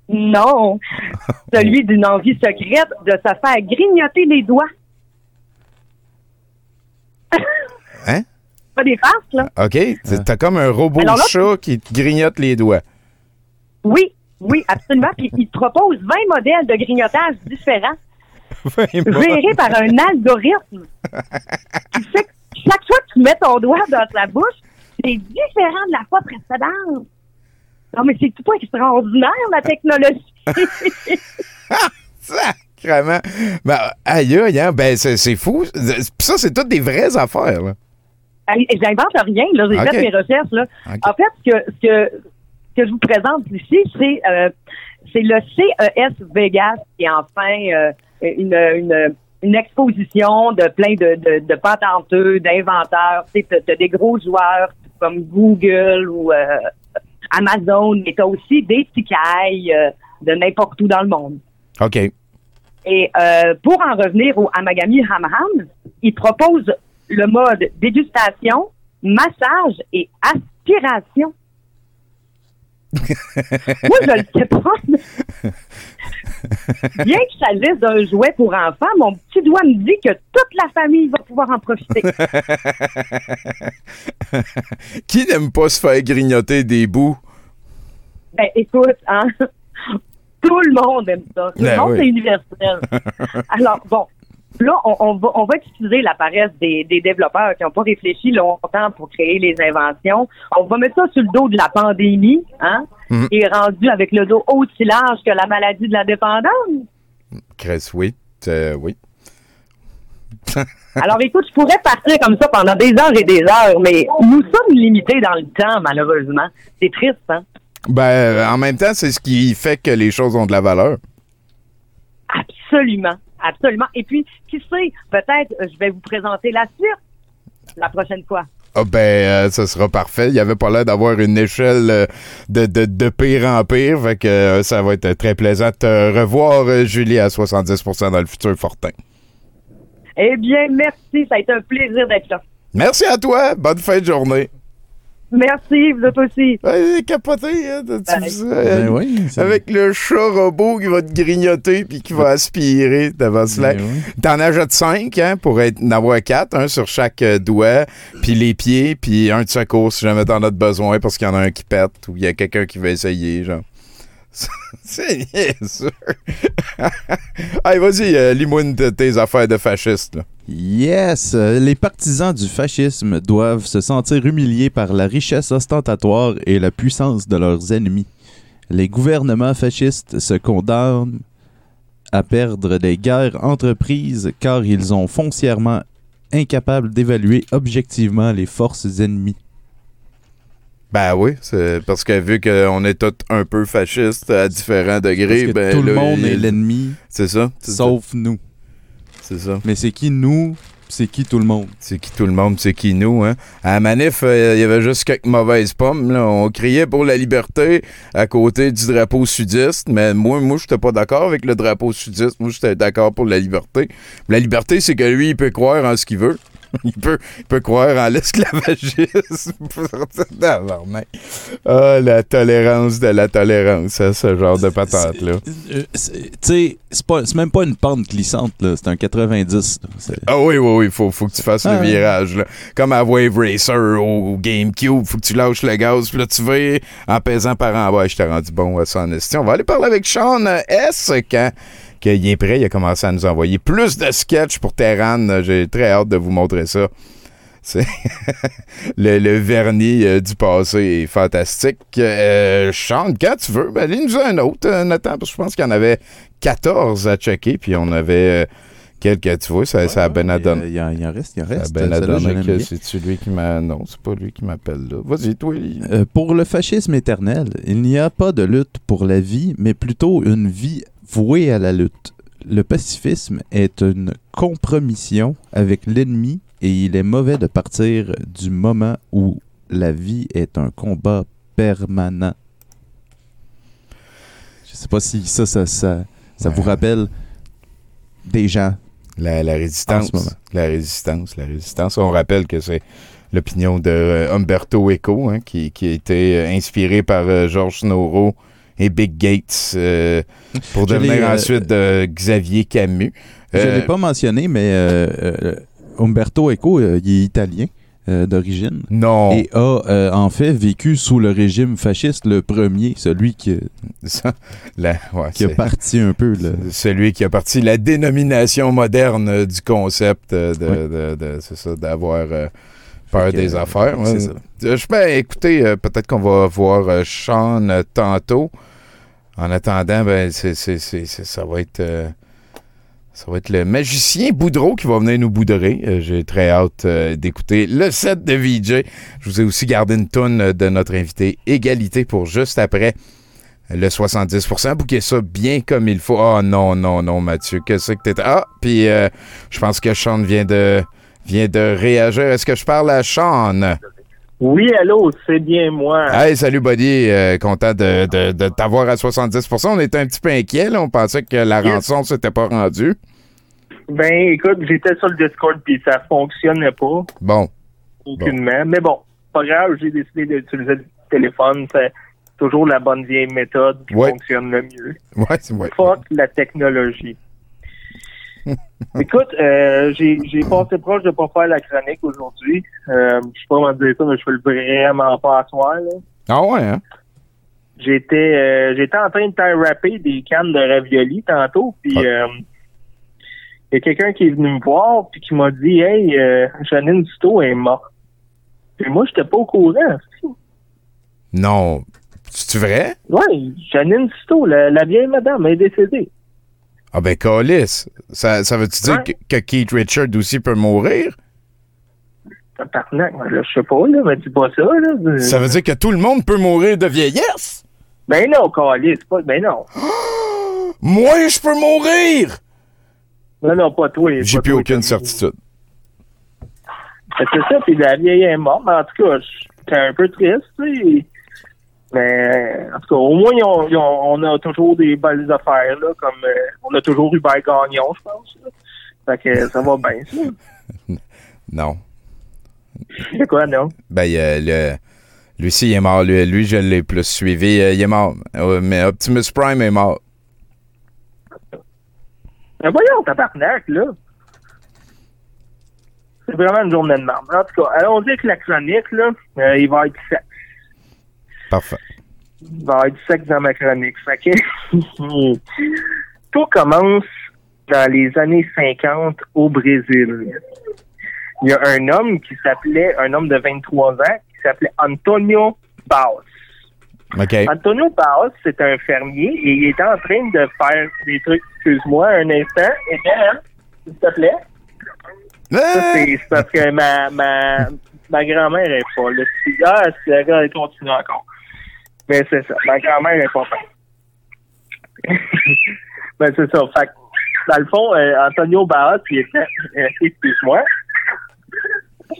Non. Celui d'une envie secrète de se faire grignoter les doigts. hein? Pas des faces, là. OK. T'as comme un robot chat qui te grignote les doigts. Oui, oui, absolument. Puis il te propose 20 modèles de grignotage différents. gérés par un algorithme qui fait que chaque fois que tu mets ton doigt dans ta bouche, c'est différent de la fois précédente. Non, mais c'est tout pas extraordinaire, la technologie. Sacrement. Ben, aïe, aïe, hein? ben, c'est fou. Ça, c'est toutes des vraies affaires, là. J'invente rien, là. J'ai fait mes recherches, là. En fait, ce que, ce que, que je vous présente ici, c'est euh, c'est le CES Vegas qui est enfin euh, une, une, une, exposition de plein de, de, de patenteux, d'inventeurs. Tu as, des gros joueurs comme Google ou euh, Amazon, mais tu as aussi des ticailles de n'importe où dans le monde. OK. Et pour en revenir au Amagami Hamham, il propose le mode dégustation, massage et aspiration. Moi, je le sais pas. Bien que ça laisse d'un jouet pour enfants, mon petit doigt me dit que toute la famille va pouvoir en profiter. Qui n'aime pas se faire grignoter des bouts? Ben, écoute, hein, tout le monde aime ça. Tout le ben monde, c'est universel. Alors, bon, Là, on, va, on va excuser la paresse des, développeurs qui n'ont pas réfléchi longtemps pour créer les inventions. On va mettre ça sur le dos de la pandémie, hein, mm. et rendu avec le dos aussi large que la maladie de la dépendance. Chris, oui. oui. Alors écoute, je pourrais partir comme ça pendant des heures et des heures, mais nous sommes limités dans le temps, malheureusement. C'est triste, hein? Ben, en même temps, c'est ce qui fait que les choses ont de la valeur. Absolument. Absolument. Et puis, qui sait, peut-être, euh, je vais vous présenter la suite la prochaine fois. Ah ben, euh, ça sera parfait. Il n'y avait pas l'air d'avoir une échelle euh, de, de, de, pire en pire. Fait que euh, ça va être très plaisant de te revoir, Julie, à 70% dans le futur Fortin. Eh bien, merci. Ça a été un plaisir d'être là. Merci à toi. Bonne fin de journée. Merci, vous êtes aussi. Ouais, capoté, hein, ben oui, avec le chat robot qui va te grignoter puis qui va aspirer devant cela. Ben T'en ajoutes cinq hein, pour être, en avoir quatre, un sur chaque euh, doigt, puis les pieds, puis un de secours si jamais t'en as besoin parce qu'il y en a un qui pète ou il y a quelqu'un qui veut essayer, genre. C'est sûr. Allez, vas-y, euh, lis-moi tes affaires de fasciste. Là. Yes! Les partisans du fascisme doivent se sentir humiliés par la richesse ostentatoire et la puissance de leurs ennemis. Les gouvernements fascistes se condamnent à perdre des guerres entreprises car ils sont foncièrement incapables d'évaluer objectivement les forces ennemies. Ben oui, c'est parce que vu qu'on est tous un peu fascistes à différents degrés, ben tout le monde est l'ennemi. C'est ça. Sauf nous. C'est ça. Mais c'est qui nous c'est qui tout le monde? C'est qui tout le monde, c'est qui nous, hein? À la manif, euh, il y avait juste quelques mauvaises pommes. Là. On criait pour la liberté à côté du drapeau sudiste, mais moi, moi, j'étais pas d'accord avec le drapeau sudiste. Moi, j'étais d'accord pour la liberté. La liberté, c'est que lui, il peut croire en ce qu'il veut. il, peut, il peut croire en l'esclavagisme. ah, la tolérance de la tolérance, hein, ce genre de patate-là. Euh, tu sais, c'est même pas une pente glissante, c'est un 90. Ah oui, oui, oui, faut, faut que tu fasses le ah. virage. Là. Comme à Wave Racer ou GameCube, faut que tu lâches le gaz, puis là, tu vas en pesant par en bas. Je t'ai rendu bon à ça en On va aller parler avec Sean S. quand qu'il est prêt. Il a commencé à nous envoyer plus de sketchs pour Terran. J'ai très hâte de vous montrer ça. C'est le, vernis euh, du passé est fantastique. Euh, chante quand tu veux. Ben, nous a un autre, euh, Nathan, parce que je pense qu'il y en avait 14 à checker, puis on avait quelques, tu vois, ça, ça a. Il y, en reste, il en reste. Ça a bien c'est lui qui m'a... Non, c'est pas lui qui m'appelle là. Vas-y, toi. pour le fascisme éternel, il n'y a pas de lutte pour la vie, mais plutôt une vie voué à la lutte. Le pacifisme est une compromission avec l'ennemi et il est mauvais de partir du moment où la vie est un combat permanent. Je sais pas si ça, ça, ça, vous rappelle des gens. La, résistance. La résistance. La résistance. On rappelle que c'est l'opinion de euh, Umberto Eco, hein, qui, qui, a été euh, inspiré par euh, Georges Noro et Big Gates euh, pour devenir euh, ensuite de Xavier Camus. Je ne l'ai euh, pas mentionné, mais Umberto Eco, il est italien. d'origine. Non. Et a en fait vécu sous le régime fasciste, le premier, celui qui, qui a parti un peu. Celui qui a parti la dénomination moderne du concept de, ça, d'avoir peur des affaires. Je peux écouter, peut-être qu'on va voir Sean tantôt. En attendant, ben, c'est, ça va être. Euh, ça va être le magicien Boudreau qui va venir nous boudrer. Euh, j'ai très hâte euh, d'écouter le set de VJ. Je vous ai aussi gardé une tonne de notre invité Égalité pour juste après le 70%. Bouquez ça bien comme il faut. Oh, non, non, non, Mathieu. Qu'est-ce que t'étais. Ah, puis je pense que Sean vient de, vient de réagir. Est-ce que je parle à Sean? Oui, allô, c'est bien moi. Hey, salut Buddy, euh, content de, de, t'avoir à 70% On était un petit peu inquiets, là. on pensait que la rançon s'était pas rendue. Ben, écoute, j'étais sur le Discord puis ça fonctionnait pas. Bon. Aucunement. Mais bon, pas grave, j'ai décidé d'utiliser le téléphone. C'est toujours la bonne vieille méthode qui fonctionne le mieux. Ouais, c'est vrai. Fuck la technologie. Écoute, euh, j'ai passé proche de pas faire la chronique aujourd'hui. Euh, je sais pas comment dire ça, mais je fais vraiment pas à soir. Là. Ah ouais, hein? J'étais euh, j'étais en train de faire rapper des cannes de ravioli tantôt, puis ah. euh, il y a quelqu'un qui est venu me voir puis qui m'a dit Hey, Janine Duto est morte. Puis moi, j'étais pas au courant. Non. C'est vrai? Oui, Janine Duto, la, la vieille madame, est décédée. Ah ben, Calis, ça, ça veut-tu dire que, Keith Richard aussi peut mourir? Tabarnak, là, je sais pas, là, mais dis pas ça, là. Ça veut dire que tout le monde peut mourir de vieillesse? Ben non, Calis, pas, ben non. Moi, je peux mourir! Non, non, pas toi. J'ai plus aucune certitude. C'est ça, puis la vieille est morte. Mais en tout cas, j'étais un peu triste, tu sais. Mais en tout cas, au moins, on a toujours des belles affaires, là, comme euh, on a toujours eu Hubert Gagnon, je pense. Fait que ça va bien, ça. non. C'est quoi, non? Ben, le, lui aussi, il est mort. Lui, lui je l'ai plus suivi. Euh, il est mort. mais Optimus Prime est mort. Mais voyons, tabarnak, là. C'est vraiment une journée de merde. En tout cas, allons-y avec la chronique, là. Euh, il va être sec. Parfait. Il va être sec dans ma chronique. Fait que tout commence dans les années 50 au Brésil. Il y a un homme qui s'appelait, un homme de 23 ans, qui s'appelait Antonio Baos. Antonio Baos, c'est un fermier et il était en train de faire des trucs. Excuse-moi un instant. Et bien, s'il te plaît. C'est parce que ma, ma, ma grand-mère est pas là. Ah, si elle continue encore. Mais c'est ça. Ma grand-mère est pas Mais ben, c'est ça. Fait dans le fond, euh, Antonio Baos, il était, euh, excuse-moi,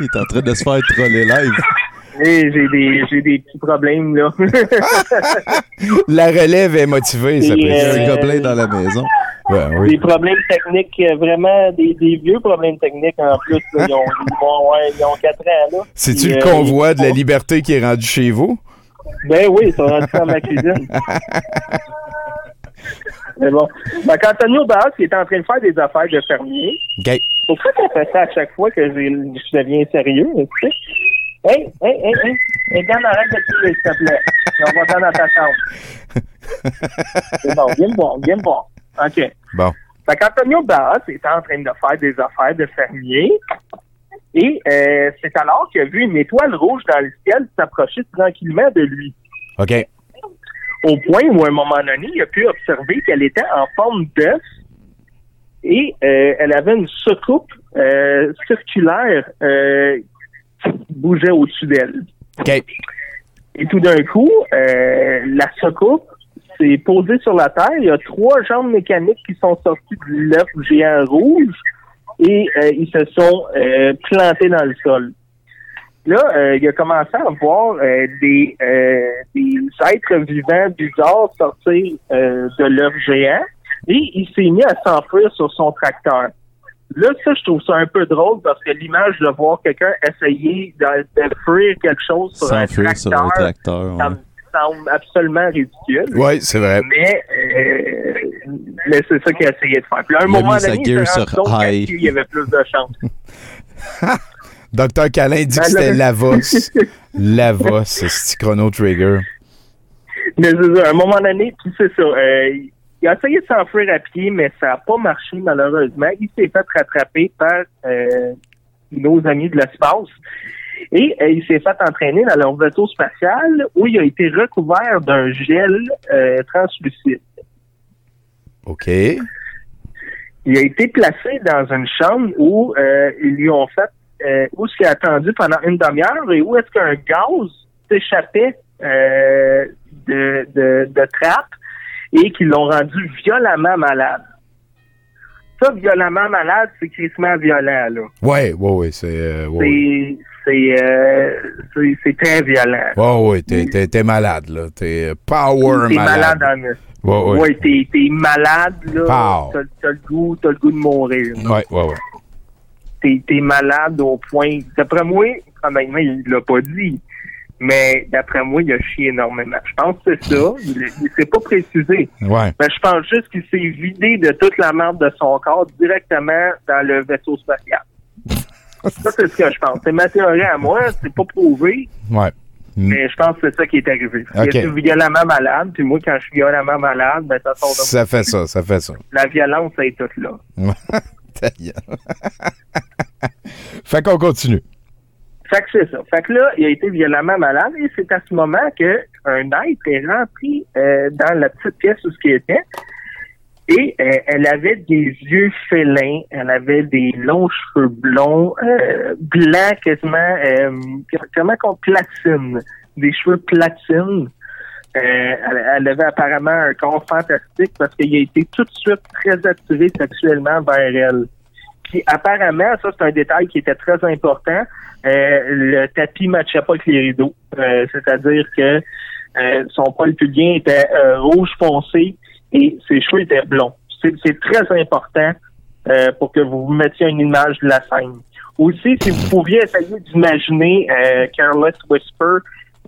il est en train de se faire troller live. J'ai des, j'ai des petits problèmes, là. la relève est motivée, ça peut être un gobelin dans la maison. Des problèmes techniques, euh, vraiment, des, des, vieux problèmes techniques en plus. Ils, ont, ils, ont, 4 ans, là. C'est-tu le euh, convoi de la liberté qui est rendu chez vous? Ben oui, ils sont rendus dans ma cuisine. Mais bon. Donc, Antonio Barras, qui était en train de faire des affaires de fermier. OK. Pourquoi tu fait ça à chaque fois que je deviens sérieux, tu sais? Hey, hey, hey, hey. Hey, Dan, arrête de crier, s'il te plaît. on va dans ta chambre. C'est bon, viens me voir, viens me voir. OK. Bon. Fait qu'Antonio Barras était en train de faire des affaires de fermier. Et euh, c'est alors qu'il a vu une étoile rouge dans le ciel s'approcher tranquillement de lui. OK au point où, à un moment donné, il a pu observer qu'elle était en forme d'œuf et euh, elle avait une soucoupe euh, circulaire euh, bougeait au-dessus d'elle. Et tout d'un coup, la soucoupe s'est posée sur la terre. Il y a trois jambes mécaniques qui sont sorties de l'œuf géant rouge et ils se sont plantés dans le sol. Là, euh, il a commencé à voir euh, des, euh, des êtres vivants bizarres sortir de l'œuf géant et il s'est mis à s'enfuir sur son tracteur. Là, ça, je trouve ça un peu drôle parce que l'image de voir quelqu'un essayer de, fuir quelque chose sur un tracteur, sur un tracteur ça me semble absolument ridicule. Oui, c'est vrai. Mais, mais c'est ça qu'il a essayé de faire. Puis à un moment donné, il y avait plus de chance. Docteur Calin dit que c'était Lavos. Lavos, c'est Chrono Trigger. Mais c'est ça, à un moment donné, puis c'est ça. Euh, il a essayé de s'enfuir à pied, mais ça n'a pas marché malheureusement. Il s'est fait rattraper par euh, nos amis de l'espace. Et euh, il s'est fait entraîner dans leur vaisseau spatial où il a été recouvert d'un gel translucide. OK. Il a été placé dans une chambre où ils lui ont fait euh, où est-ce qu'il a attendu pendant une demi-heure et où est-ce qu'un gaz s'échappait euh, de, de, de trappe et qui l'ont rendu violemment malade. Ça, violemment malade, c'est crissement violent, là. Ouais, ouais, ouais, c'est... Euh, ouais, c'est c'est très violent. Ouais, ouais, t'es, t'es, malade, là. T'es power t'es malade. malade en... Ouais, ouais. t'es, t'es malade, là. T'as, t'as, le goût, t'as le goût de mourir. Ouais, ouais, ouais t'es malade au point. D'après moi, honnêtement, il l'a pas dit. Mais d'après moi, il a chié énormément. Je pense que c'est ça. Il ne s'est pas précisé. Ouais. Mais je pense juste qu'il s'est vidé de toute la merde de son corps directement dans le vaisseau spatial. ça, c'est ce que je pense. C'est ma théorie à moi. C'est pas prouvé. Ouais. Mais je pense que c'est ça qui est arrivé. Il est violemment malade, puis moi, quand je suis violemment malade, ben, ça sort de Ça fait ça, ça fait ça. La violence, elle est toute là. fait qu'on continue. Fait que c'est ça. Fait que là, il a été violemment malade et c'est à ce moment que un être est rentré euh, dans la petite pièce où ce qui était. Et euh, elle avait des yeux félins, elle avait des longs cheveux blonds, euh, blancs quasiment, comment qu'on platine, des cheveux platine. elle, avait apparemment un corps fantastique parce qu'il a été tout de suite très attiré sexuellement vers elle. Puis apparemment, ça c'est un détail qui était très important, le tapis matchait pas avec les rideaux. C'est-à-dire que son poil pubien était rouge foncé et ses cheveux étaient blonds. C'est très important pour que vous vous mettiez une image de la scène. Aussi, si vous pouviez essayer d'imaginer euh, Careless Whisper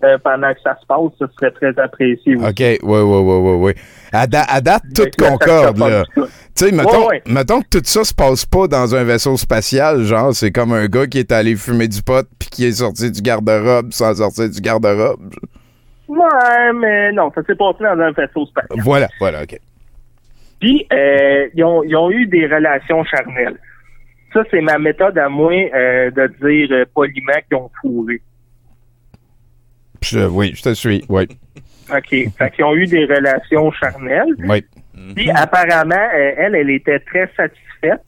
euh, pendant que ça se passe, ce serait très apprécié. OK, oui, oui, oui, oui. oui. À, date, tout concorde, là. Tu sais, mettons, mettons, que tout ça se passe pas dans un vaisseau spatial, genre, c'est comme un gars qui est allé fumer du pot puis qui est sorti du garde-robe sans sortir du garde-robe. Ouais, mais non, ça s'est passé dans un vaisseau spatial. Voilà, voilà, OK. Puis, euh, ils, ont, ils ont eu des relations charnelles. Ça, c'est ma méthode à moi euh, de dire euh, poliment qu'ils ont fourré. Oui, je te suis, oui. OK. fait qu'ils ont eu des relations charnelles. Oui. Puis apparemment, euh, elle, elle était très satisfaite.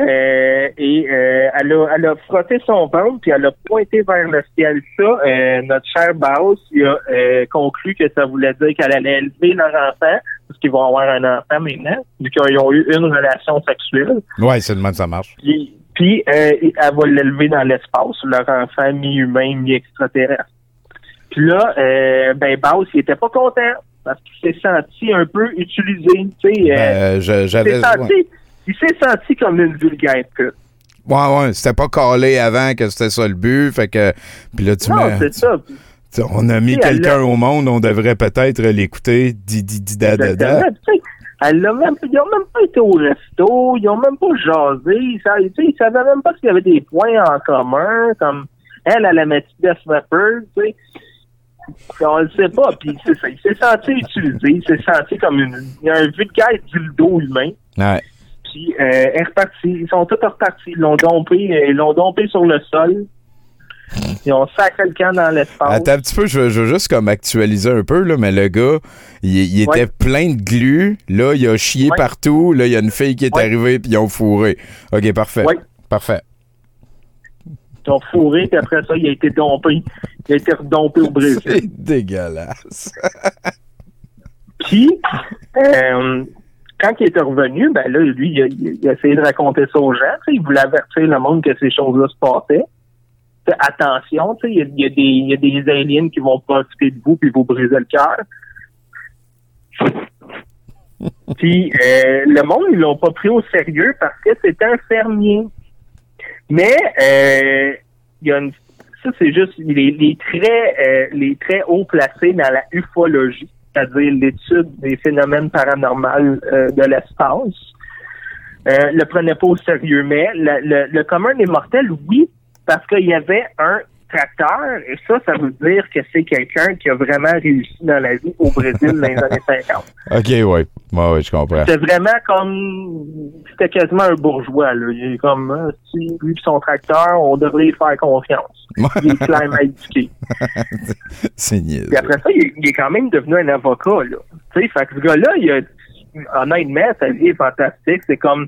Euh, et euh, elle, a, elle a frotté son ventre puis elle a pointé vers le ciel. Ça, notre cher Baos il a conclu que ça voulait dire qu'elle allait élever leur enfant parce qu'ils vont avoir un enfant maintenant, vu qu'ils ont eu une relation sexuelle. Ouais, c'est le même ça marche. Puis, puis elle va l'élever dans l'espace, leur enfant mi-humain, mi-extraterrestre. Puis là, ben Baos, il était pas content parce qu'il s'est senti un peu utilisé. Tu sais, ben, j'avais il s'est senti comme une vulgaire pute. Ouais, ouais, c'était pas calé avant que c'était ça le but, fait que... Puis là, tu non, c'est ça. On a mis quelqu'un au monde, on devrait peut-être l'écouter. Elle même, ils ont même pas été au resto, ils ont même pas jasé, ils, ils savaient même pas s'il y avait des points en commun, comme elle, elle aimait Death Rapper, tu sais? On le sait pas, puis c'est ça. Il s'est senti utilisé, il s'est senti comme une, un vulgaire dildo humain. Ouais puis euh, est Ils sont tous repartis. Ils l'ont dompé, euh, ils l'ont dompé sur le sol. Ils ont sacré le camp dans l'espace. Attends un petit peu, je veux, juste comme actualiser un peu, là, mais le gars, il, était plein de glu. Là, il a chié partout. Là, il y a une fille qui est arrivée, puis ils ont fourré. OK, parfait. Parfait. Ils ont fourré, puis après ça, il a été dompé. Il a été redompé au Brésil. C'est dégueulasse. puis, euh, quand il était revenu, ben là, lui, il a, essayé de raconter ça aux gens. Il voulait avertir le monde que ces choses-là se passaient. attention, il y, y a des aliens qui vont profiter de vous puis vous briser le cœur. puis euh, le monde, ils l'ont pas pris au sérieux parce que c'était un fermier. Mais euh, il y a une ça, c'est juste les, les très euh, les très haut placés dans la ufologie c'est-à-dire l'étude des phénomènes paranormaux euh, de l'espace, euh, le prenait pas au sérieux. Mais le, le, commun des mortels, oui, parce qu'il y avait un tracteur, et ça, ça veut dire que c'est quelqu'un qui a vraiment réussi dans la vie au Brésil dans les années 50. OK, oui. Ouais, ouais, je comprends. C'était vraiment comme... C'était quasiment un bourgeois, là. Il est comme, hein, si lui son tracteur, on devrait lui faire confiance. il est clairement éduqué. c'est niais. Puis après ça, il est, quand même devenu un avocat, là. Tu sais, fait que ce gars-là, il a, honnêtement, sa vie est fantastique. C'est comme,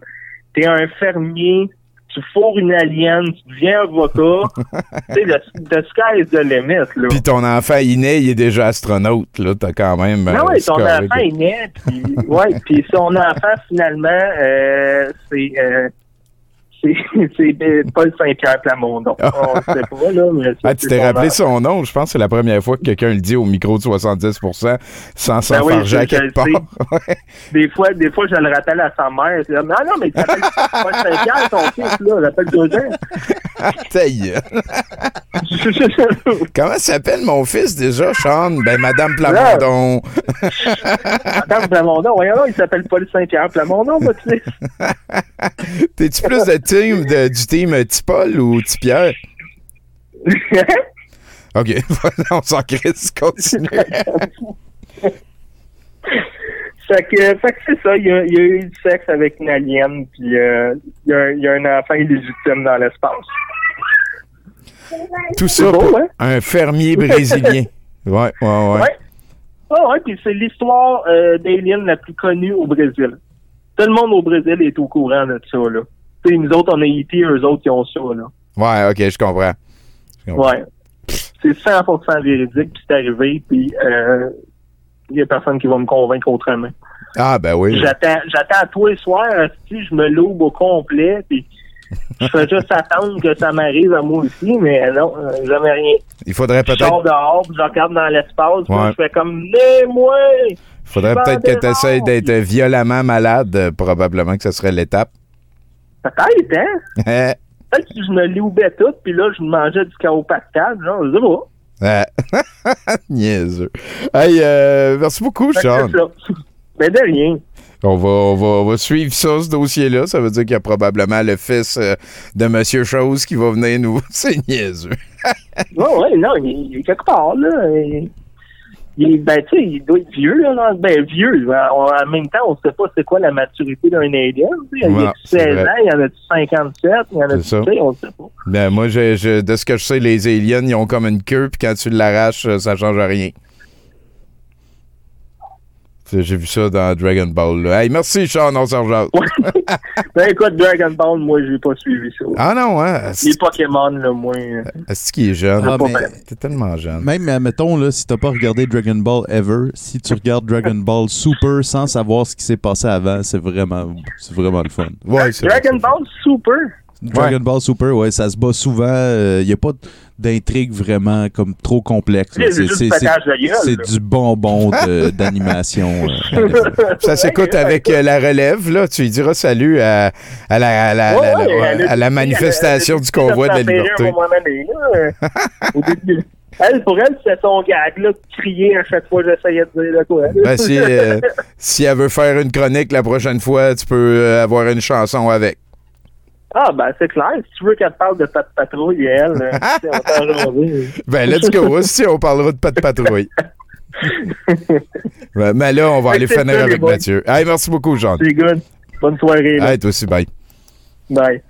t'es un fermier, tu fourres une alien, tu deviens avocat. tu sais, the, sky is the limit, là. Puis ton enfant inné, il est déjà astronaute, là. T'as quand même. Non, euh, oui, ton enfant est né, puis, ouais, puis son enfant, finalement, euh, c'est. C'est Paul Saint-Pierre Plamondon. Ah. On sait pas, là, mais ah, tu t'es rappelé son nom? Je pense que c'est la première fois que quelqu'un le dit au micro de 70% sans s'enfarger ben oui, quelque part. des, fois, des fois, je le rappelle à sa mère. non, non, mais il s'appelle Paul Saint-Pierre, ton fils, là. Il appelle deux ans. Comment s'appelle mon fils déjà, Sean? Ben, Madame Plamondon. Madame Plamondon, voyons, il s'appelle Paul Saint-Pierre Plamondon, votre fils. T'es-tu plus de team de, du team Tipol ou Tipierre? OK, on s'en crisse, continue. Fait que, fait que c'est ça, il y, a, il y, a, eu du sexe avec une alien, puis euh, il, y a, il, y a, un enfant illégitime dans l'espace. Tout ça pour hein? un fermier brésilien. ouais, ouais, ouais. Ouais, oh, ouais puis c'est l'histoire euh, d'Alien la plus connue au Brésil. Tout le monde au Brésil est au courant de ça, là nous autres, on a été, eux autres, qui ont ça, là. Ouais, ok, je comprends. Ouais. c'est 100% véridique, puis c'est arrivé, puis il n'y a personne qui va me convaincre autrement. Ah, ben oui. J'attends, j'attends tous les soirs, si je me loue au complet, puis je fais juste attendre que ça m'arrive à moi aussi, mais non, jamais rien. Il faudrait peut-être. Je sors dehors, je regarde dans l'espace, je fais comme, mais moi! Il faudrait peut-être que tu essaies d'être violemment malade, probablement que ce serait l'étape. Peut-être, hein? Peut-être que je me loubais tout, puis là, je mangeais du chiropractal, genre, je sais pas. Niaiseux. Hey, euh, merci beaucoup, Sean. Mais de rien. On va, on, va, suivre ça, ce dossier-là. Ça veut dire qu'il y a probablement le fils euh, de Monsieur Chose qui va venir nous. C'est niaiseux. oui, oui, non, il est quelque part, là. Il, ben, tu sais, il doit être vieux, là. Ben, vieux. En même temps, on ne sait pas c'est quoi la maturité d'un alien. Il y a 16 ans, il y en a 57, il y en a, tu sais, on sait pas. Ben, moi, je, de ce que je sais, les aliens, ils ont comme une queue, puis quand tu l'arraches, ça change rien. J'ai vu ça dans Dragon Ball. Hey, merci, Sean, on s'en Ben écoute, Dragon Ball, moi, j'ai pas suivi ça. Ah non, hein? Les Pokémon, là, moi. Est-ce qu'il est jeune? Ah, T'es tellement jeune. Même, mettons, là, si t'as pas regardé Dragon Ball ever, si tu regardes Dragon Ball Super sans savoir ce qui s'est passé avant, c'est vraiment, vraiment le fun. Ouais, Dragon Ball Super? Dragon Ball Super, ouais, ça se bat souvent. Il euh, n'y a pas d'intrigue vraiment comme trop complexe. C'est du bonbon d'animation. Euh. ça s'écoute avec euh, la relève, là. Tu lui diras salut à, à la, à la, à la manifestation du convoi de la liberté. Au début. Elle, pour elle, c'est son gag, là, crier à chaque fois que j'essayais de dire de quoi. Ben, si, si elle veut faire une chronique la prochaine fois, tu peux avoir une chanson avec. Ah, ben, c'est clair. Si tu veux qu'elle parle de Pat Patrouille, elle, euh, on Ben, let's go. si on parlera de Pat Patrouille. ben, mais là, on va aller finir avec Mathieu. Hey, merci beaucoup, Jean. C'est good. Bonne soirée. Hey, toi aussi, bye. Bye.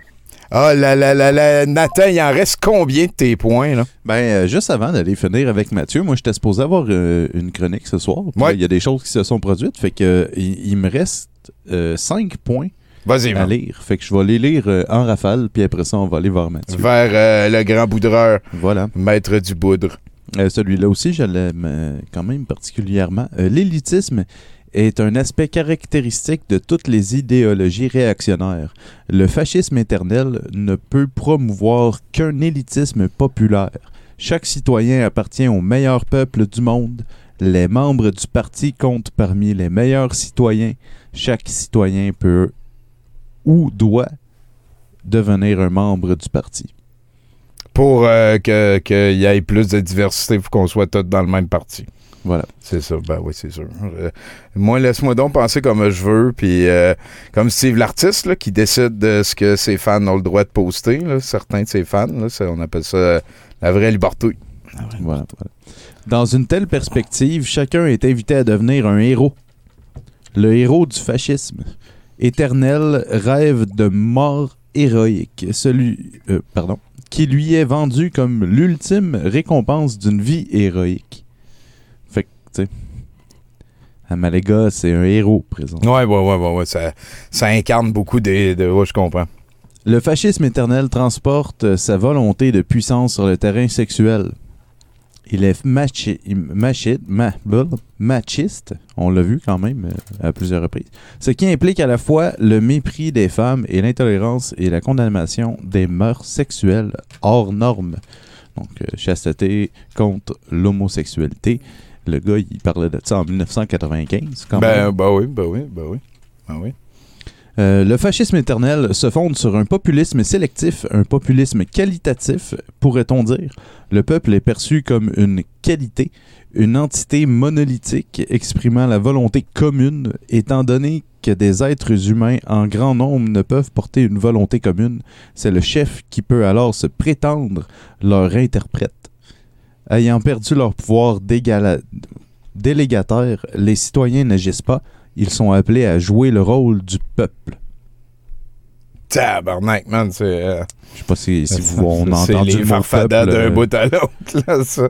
Ah, là, là, là, là, Nathan, il en reste combien de tes points, là? Ben, euh, juste avant d'aller finir avec Mathieu, moi, j'étais supposé avoir euh, une chronique ce soir. Il y a des choses qui se sont produites, fait que il, me reste 5 points Vas-y, à lire. Fait que je vais les lire euh, en rafale, puis après ça, on va aller voir Mathieu. Vers euh, le grand boudreur. Voilà. Maître du boudre. Euh, celui-là aussi, je l'aime quand même particulièrement. L'élitisme est un aspect caractéristique de toutes les idéologies réactionnaires. Le fascisme éternel ne peut promouvoir qu'un élitisme populaire. Chaque citoyen appartient au meilleur peuple du monde. Les membres du parti comptent parmi les meilleurs citoyens. Chaque citoyen peut ou doit devenir un membre du parti. Pour euh, qu'il y ait plus de diversité, il faut qu'on soit tous dans le même parti. Voilà. C'est ça, ben oui, c'est sûr. Euh, moi, laisse-moi donc penser comme je veux, puis euh, comme Steve l'artiste qui décide de ce que ses fans ont le droit de poster, certains de ses fans, on appelle ça la vraie liberté. voilà. Dans une telle perspective, chacun est invité à devenir un héros. Le héros du fascisme. Éternel rêve de mort héroïque, celui, euh, pardon, qui lui est vendu comme l'ultime récompense d'une vie héroïque. Fait que, tu sais, Amalega, c'est un héros présent. Ouais, ouais, ouais, ouais, ça, ça incarne beaucoup de, de ouais, je comprends. Le fascisme éternel transporte sa volonté de puissance sur le terrain sexuel. Il est machi, machiste, on l'a vu quand même euh, à plusieurs reprises, ce qui implique à la fois le mépris des femmes et l'intolérance et la condamnation des mœurs sexuelles hors normes. Donc, euh, chasteté contre l'homosexualité. Le gars, il parlait de ça en 1995. Quand ben, ben oui, ben oui, ben oui. Ben oui. Euh, le fascisme éternel se fonde sur un populisme sélectif, un populisme qualitatif, pourrait-on dire. Le peuple est perçu comme une qualité, une entité monolithique exprimant la volonté commune, étant donné que des êtres humains en grand nombre ne peuvent porter une volonté commune, c'est le chef qui peut alors se prétendre leur interprète. Ayant perdu leur pouvoir délégataire, les citoyens n'agissent pas, ils sont appelés à jouer le rôle du peuple. Tabarnak, man, c'est. Euh, Je sais pas si, si vous on a entendu les farfadas d'un euh, bout à l'autre, là, ça.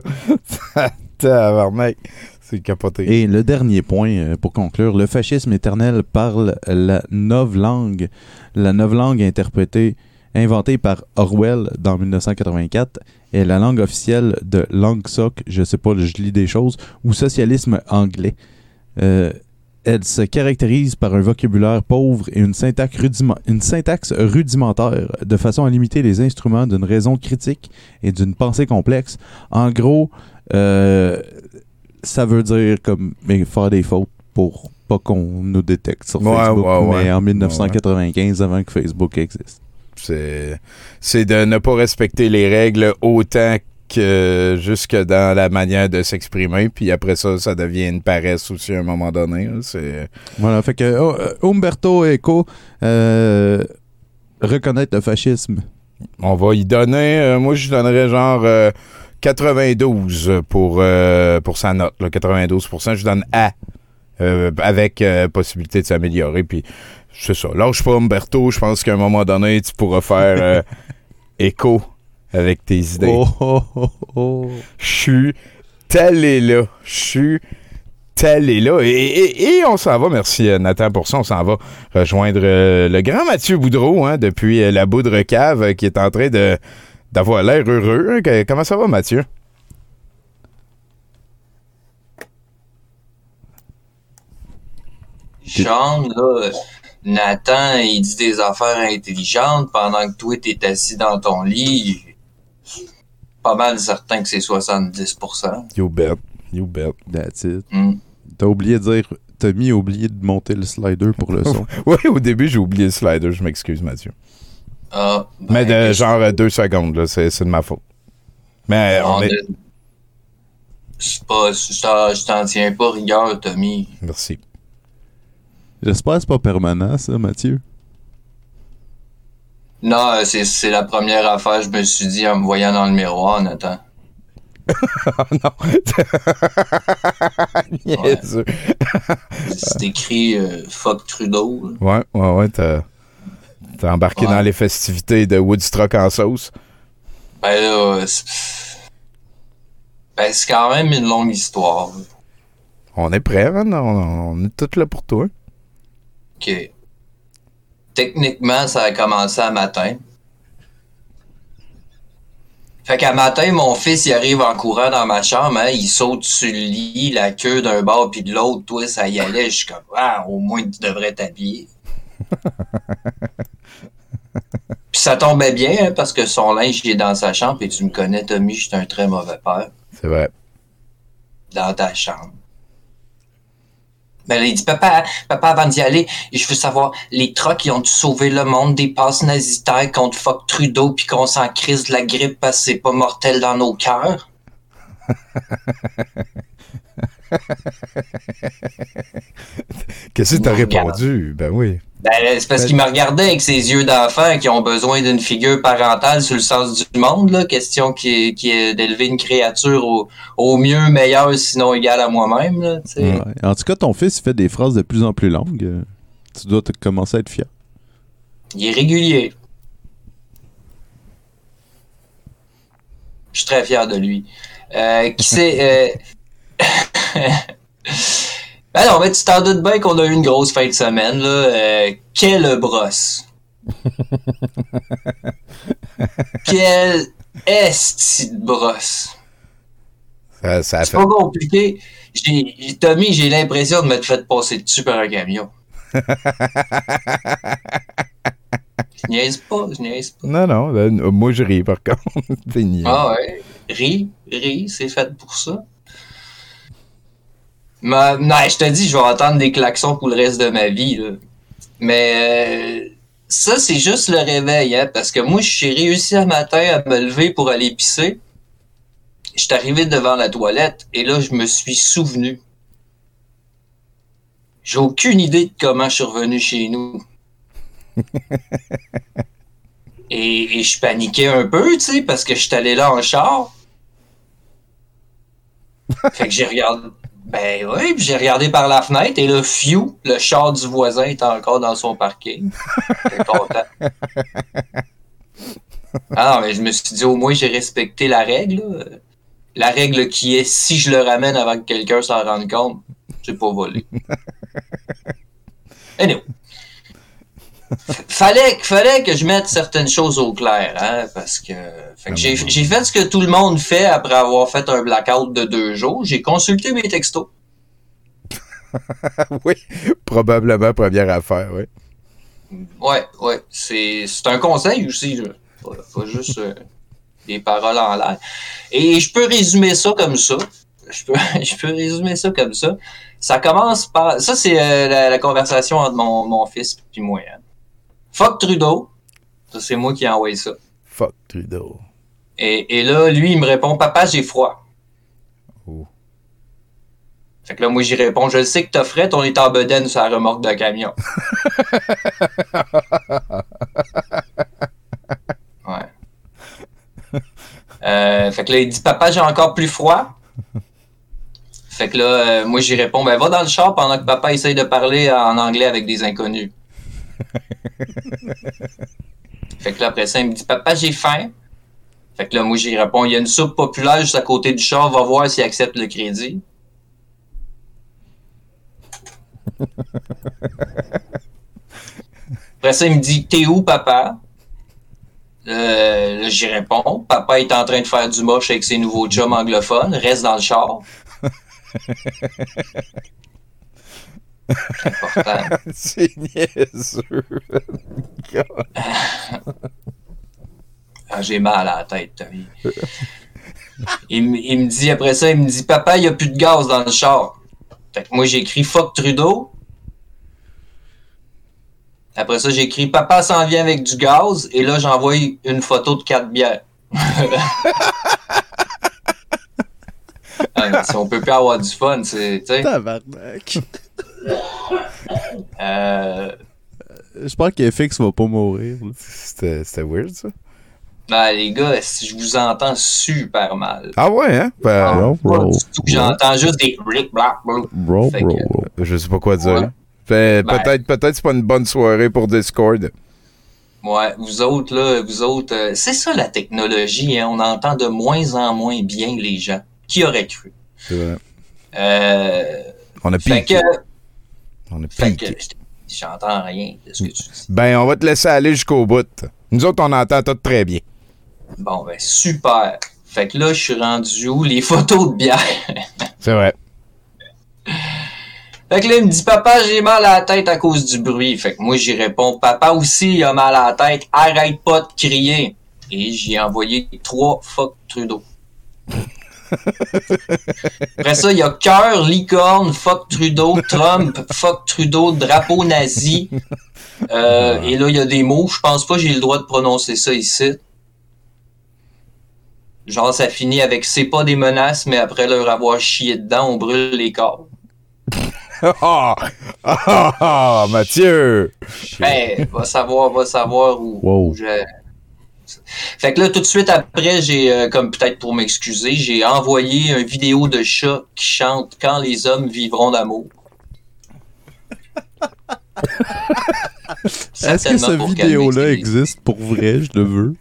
Tabarnak. C'est capoté. Et le dernier point, euh, pour conclure, le fascisme éternel parle la langue. La langue interprétée inventée par Orwell dans 1984, est la langue officielle de Langsoc, je sais pas, je lis des choses, ou socialisme anglais. Euh, elle se caractérise par un vocabulaire pauvre et une syntaxe, une syntaxe rudimentaire, de façon à limiter les instruments d'une raison critique et d'une pensée complexe. En gros, euh, ça veut dire comme mais faire des fautes pour pas qu'on nous détecte sur Facebook, mais en 1995, avant que Facebook existe. C'est de ne pas respecter les règles autant que jusque dans la manière de s'exprimer, puis après ça, ça devient une paresse aussi à un moment donné. C'est... Voilà, fait que oh, euh, Umberto Eco euh, reconnaître le fascisme. On va y donner, euh, moi je donnerais genre 92 pour, pour sa note, 92% je donne A. avec possibilité de s'améliorer. Puis c'est ça. Lâche pas Umberto, je pense qu'à un moment donné, tu pourras faire écho avec tes idées. Oh, oh, oh, oh. Je suis tellement là. Je suis tellement là. Et, on s'en va, merci euh, Nathan pour ça, on s'en va rejoindre euh, le grand Mathieu Boudreau hein, depuis euh, la Boudre Cave qui est en train de d'avoir l'air heureux. Comment ça va, Mathieu? Jean, là, Nathan, il dit des affaires intelligentes pendant que toi, t'es assis dans ton lit pas mal certain que c'est 70%. You bet. You bet. That's it. Mm. T'as oublié de dire. T'as mis oublié de monter le slider pour le son. oui, au début, j'ai oublié le slider. Je m'excuse, Mathieu. Ah, ben, Mais de genre euh, deux secondes, là, c'est, de ma faute. Mais on, est. C'est pas. Je t'en tiens pas rigueur, Tommy. Merci. J'espère que c'est pas permanent, ça, Mathieu. Non, euh, c'est la première affaire je me suis dit en me voyant dans le miroir, Nathan. non. C'est écrit euh, Fuck Trudeau. Ouais, ouais, ouais. T'as embarqué dans les festivités de Woodstock en sauce. Ben là, ben, c'est quand même une longue histoire. On est prêt, man. On, on est tout là pour toi. OK techniquement, ça a commencé à matin. Fait qu'à matin, mon fils, il arrive en courant dans ma chambre, hein, il saute sur le lit, la queue d'un bord puis de l'autre, toi, ça y allait. Je suis comme, ah, au moins, tu devrais t'habiller. puis ça tombait bien, hein, parce que son linge, il est dans sa chambre, et tu me connais, Tommy, je suis un très mauvais père. C'est vrai. Dans ta chambre. Ben, il dit, papa, papa, avant d'y aller, je veux savoir, les trucks, qui ont sauvé le monde des passes nazitaires contre fuck Trudeau puis qu'on s'en crise de la grippe parce que c'est pas mortel dans nos cœurs? Qu'est-ce que t'as répondu? Ben oui. Ben, c'est parce ben, qu'il me regardait avec ses yeux d'enfant qui ont besoin d'une figure parentale sur le sens du monde, là. Question qui est, d'élever une créature au, mieux, meilleur, sinon égal à moi-même, En tout cas, ton fils fait des phrases de plus en plus longues. Tu dois te commencer à être fier. Il est régulier. Je suis très fier de lui. Euh, qui sait. Euh... Alors, mais tu t'en doutes bien qu'on a eu une grosse fin de semaine, là. Euh, quelle brosse! quelle esti de brosse! Ça, ça C'est pas compliqué. J'ai, Tommy, j'ai l'impression de m'être fait passer dessus par un camion. je niaise pas, je niaise pas. Non, non, moi je ris par contre. ah ouais, ris, ris, c'est fait pour ça. Mais, non, je te dis, je vais entendre des klaxons pour le reste de ma vie. Mais euh, ça, c'est juste le réveil, hein, parce que moi, j'ai réussi un matin à me lever pour aller pisser. Je suis arrivé devant la toilette et là, je me suis souvenu. J'ai aucune idée de comment je suis revenu chez nous. et, et, je paniquais un peu, tu sais, parce que je suis allé là en char. fait que j'ai regardé, ben oui, puis j'ai regardé par la fenêtre et le fiu, le char du voisin est encore dans son parking. J'étais content. Ah non, mais je me suis dit au moins j'ai respecté la règle. La règle qui est si je le ramène avant que quelqu'un s'en rende compte, j'ai pas volé. Anyway. Fallait, fallait que je mette certaines choses au clair, hein, parce que, fait que j'ai, j'ai fait ce que tout le monde fait après avoir fait un blackout de deux jours. J'ai consulté mes textos. oui, probablement première affaire, oui. Ouais, ouais. C'est, c'est un conseil aussi, là. Pas, juste euh, des paroles en l'air. Et je peux résumer ça comme ça. Je peux, je peux résumer ça comme ça. Ça commence par. Ça, c'est euh, la, conversation entre mon, mon fils et moi. Hein. Fuck Trudeau. Ça, c'est moi qui ai envoyé ça. Fuck Trudeau. Et, et là, lui, il me répond Papa, j'ai froid. Oh. Fait que là, moi, j'y réponds Je sais que t'as frais, on est en bedaine sur la remorque de camion. ouais. Euh, fait que là, il dit Papa, j'ai encore plus froid. Fait que là, euh, moi, j'y réponds, ben, va dans le char pendant que papa essaye de parler en anglais avec des inconnus. fait que là, après ça, il me dit, papa, j'ai faim. Fait que là, moi, j'y réponds, il y a une soupe populaire juste à côté du char, va voir s'il accepte le crédit. Après ça, il me dit, t'es où, papa? Euh, là, j'y réponds, papa est en train de faire du moche avec ses nouveaux chums anglophones, reste dans le char. C'est niaiseux. ah, J'ai mal à la tête, Tommy. Il, il, me dit après ça, il me dit Papa, il n'y a plus de gaz dans le char. Fait que moi j'ai écrit Fuck Trudeau. Après ça, j'ai écrit Papa s'en vient avec du gaz. Et là, j'envoie une photo de quatre bières. si on peut plus avoir du fun, c'est. Tabarnak. euh... Je pense qu'FX va pas mourir. C'était weird, ça. Ben, les gars, je vous entends super mal. Ah ouais, hein? Ben, J'entends juste des rick black Je sais pas quoi dire. Ben, ben, peut-être peut-être c'est pas une bonne soirée pour Discord. Ouais, vous autres, là, vous autres, euh, c'est ça la technologie, hein? On entend de moins en moins bien les gens. Qui aurait cru? C'est vrai. Euh, on a piqué. On a piqué. J'entends rien de ce que tu dis. Ben, on va te laisser aller jusqu'au bout. Nous autres, on entend tout très bien. Bon, ben, super. Fait que là, je suis rendu où? Les photos de bière. C'est vrai. Fait que là, il me dit, papa, j'ai mal à la tête à cause du bruit. Fait que moi, j'y réponds, papa aussi, il a mal à la tête, arrête pas de crier. Et j'ai envoyé trois fuck Trudeau. Après ça, il y a cœur, licorne, fuck Trudeau, Trump, fuck Trudeau, drapeau nazi. Euh, et là, il y a des mots, je pense pas que j'ai le droit de prononcer ça ici. Genre, ça finit avec c'est pas des menaces, mais après leur avoir chié dedans, on brûle les corps. Ah! Ah! Mathieu! Ben, va savoir, va savoir où, où j'ai. Fait que là, tout de suite après, j'ai, euh, comme peut-être pour m'excuser, j'ai envoyé une vidéo de chat qui chante Quand les hommes vivront d'amour. Est-ce que cette vidéo-là existe pour vrai? Je le veux.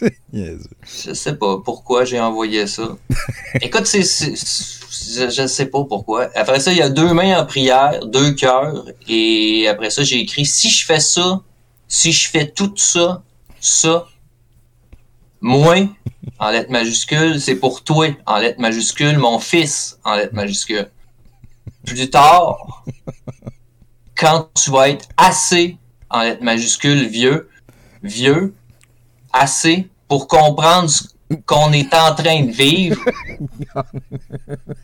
Je sais pas pourquoi j'ai envoyé ça. Écoute, c'est, je, je sais pas pourquoi. Après ça, il y a deux mains en prière, deux cœurs, et après ça, j'ai écrit si je fais ça, si je fais tout ça, ça, moins, en lettres majuscules, c'est pour toi, en lettres majuscules, mon fils, en lettres majuscules. Plus tard, quand tu vas être assez, en lettres majuscules, vieux, vieux, assez pour comprendre qu'on est en train de vivre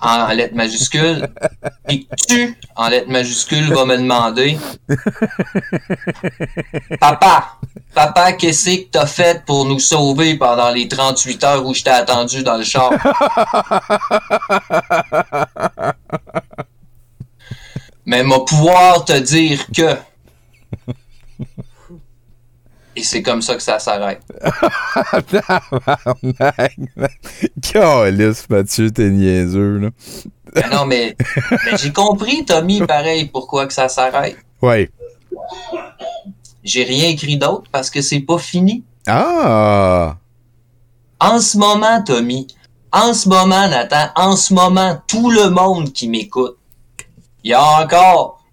en lettres majuscules, et tu, en lettres majuscules, vas me demander Papa, papa, qu'est-ce que t'as fait pour nous sauver pendant les 38 heures où je t'ai attendu dans le char? Mais m'a pouvoir te dire que et c'est comme ça que ça s'arrête. Calice, Mathieu, t'es niaiseux, là. Ben non, mais, j'ai compris, Tommy, pareil, pourquoi que ça s'arrête. Ouais. J'ai rien écrit d'autre parce que c'est pas fini. Ah! En ce moment, Tommy, en ce moment, Nathan, en ce moment, tout le monde qui m'écoute, il y a encore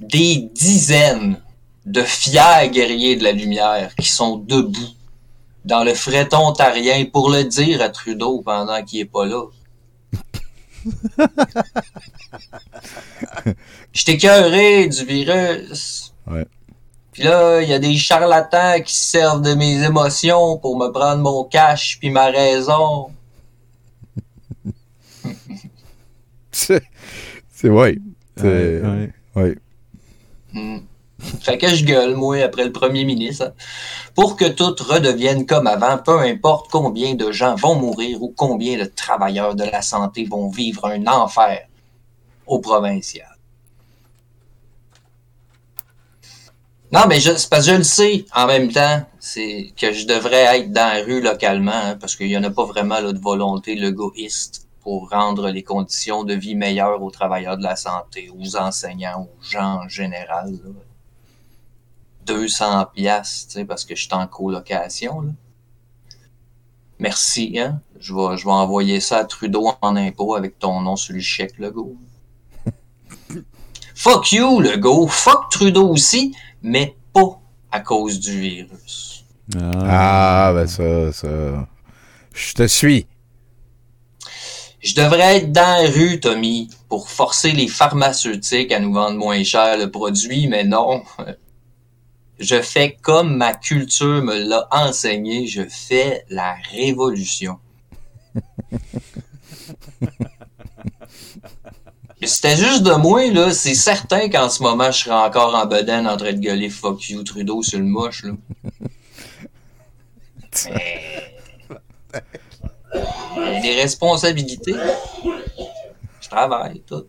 des dizaines de fiers guerriers de la lumière qui sont debout dans le fret ontarien pour le dire à Trudeau pendant qu'il est pas là. J'étais cœuré du virus. Ouais. Puis là, il y a des charlatans qui se servent de mes émotions pour me prendre mon cash puis ma raison. c'est c'est ouais. C'est ouais. ouais. Hmm. Fait que je gueule, moi, après le premier ministre, pour que tout redevienne comme avant, peu importe combien de gens vont mourir ou combien de travailleurs de la santé vont vivre un enfer au provincial. Non, mais je, parce que je le sais en même temps, c'est que je devrais être dans la rue localement, hein, parce qu'il n'y en a pas vraiment là, de volonté logoïste pour rendre les conditions de vie meilleures aux travailleurs de la santé, aux enseignants, aux gens en général. 200 pièces parce que je suis en colocation. Là. Merci, hein? Je vais, je vais envoyer ça à Trudeau en impôt avec ton nom sur le chèque, le go. Fuck you, le go. Fuck Trudeau aussi, mais pas à cause du virus. Ah, ben ça, ça. Je te suis. Je devrais être dans la rue, Tommy, pour forcer les pharmaceutiques à nous vendre moins cher le produit, mais non. Je fais comme ma culture me l'a enseigné, je fais la révolution. C'était juste de moi, là. C'est certain qu'en ce moment, je serais encore en bedaine en train de gueuler fuck you Trudeau sur le moche, là. Mais... des responsabilités. Je travaille, tout.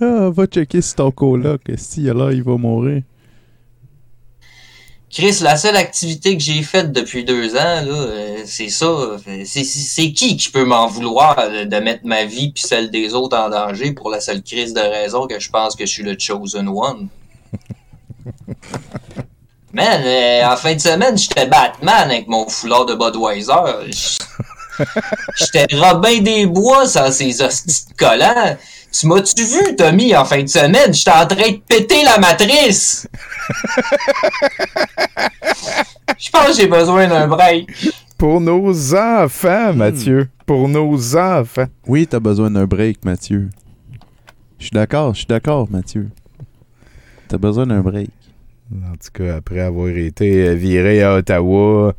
Ah, va checker si ton coloc, si là, il va mourir. Chris, la seule activité que j'ai faite depuis deux ans, là, euh, c'est ça. C'est qui qui peut m'en vouloir de, mettre ma vie puis celle des autres en danger pour la seule crise de raison que je pense que je suis le chosen one? Man, euh, en fin de semaine, j'étais Batman avec mon foulard de Budweiser. J'étais Robin des Bois sans ces hosties collants. Tu m'as-tu vu, Tommy, en fin de semaine? J'étais en train de péter la matrice! Je pense que j'ai besoin d'un break. Pour nos enfants, Mathieu. Pour nos enfants. Oui, t'as besoin d'un break, Mathieu. Je suis d'accord, je suis d'accord, Mathieu. T'as besoin d'un break. En tout cas, après avoir été viré à Ottawa,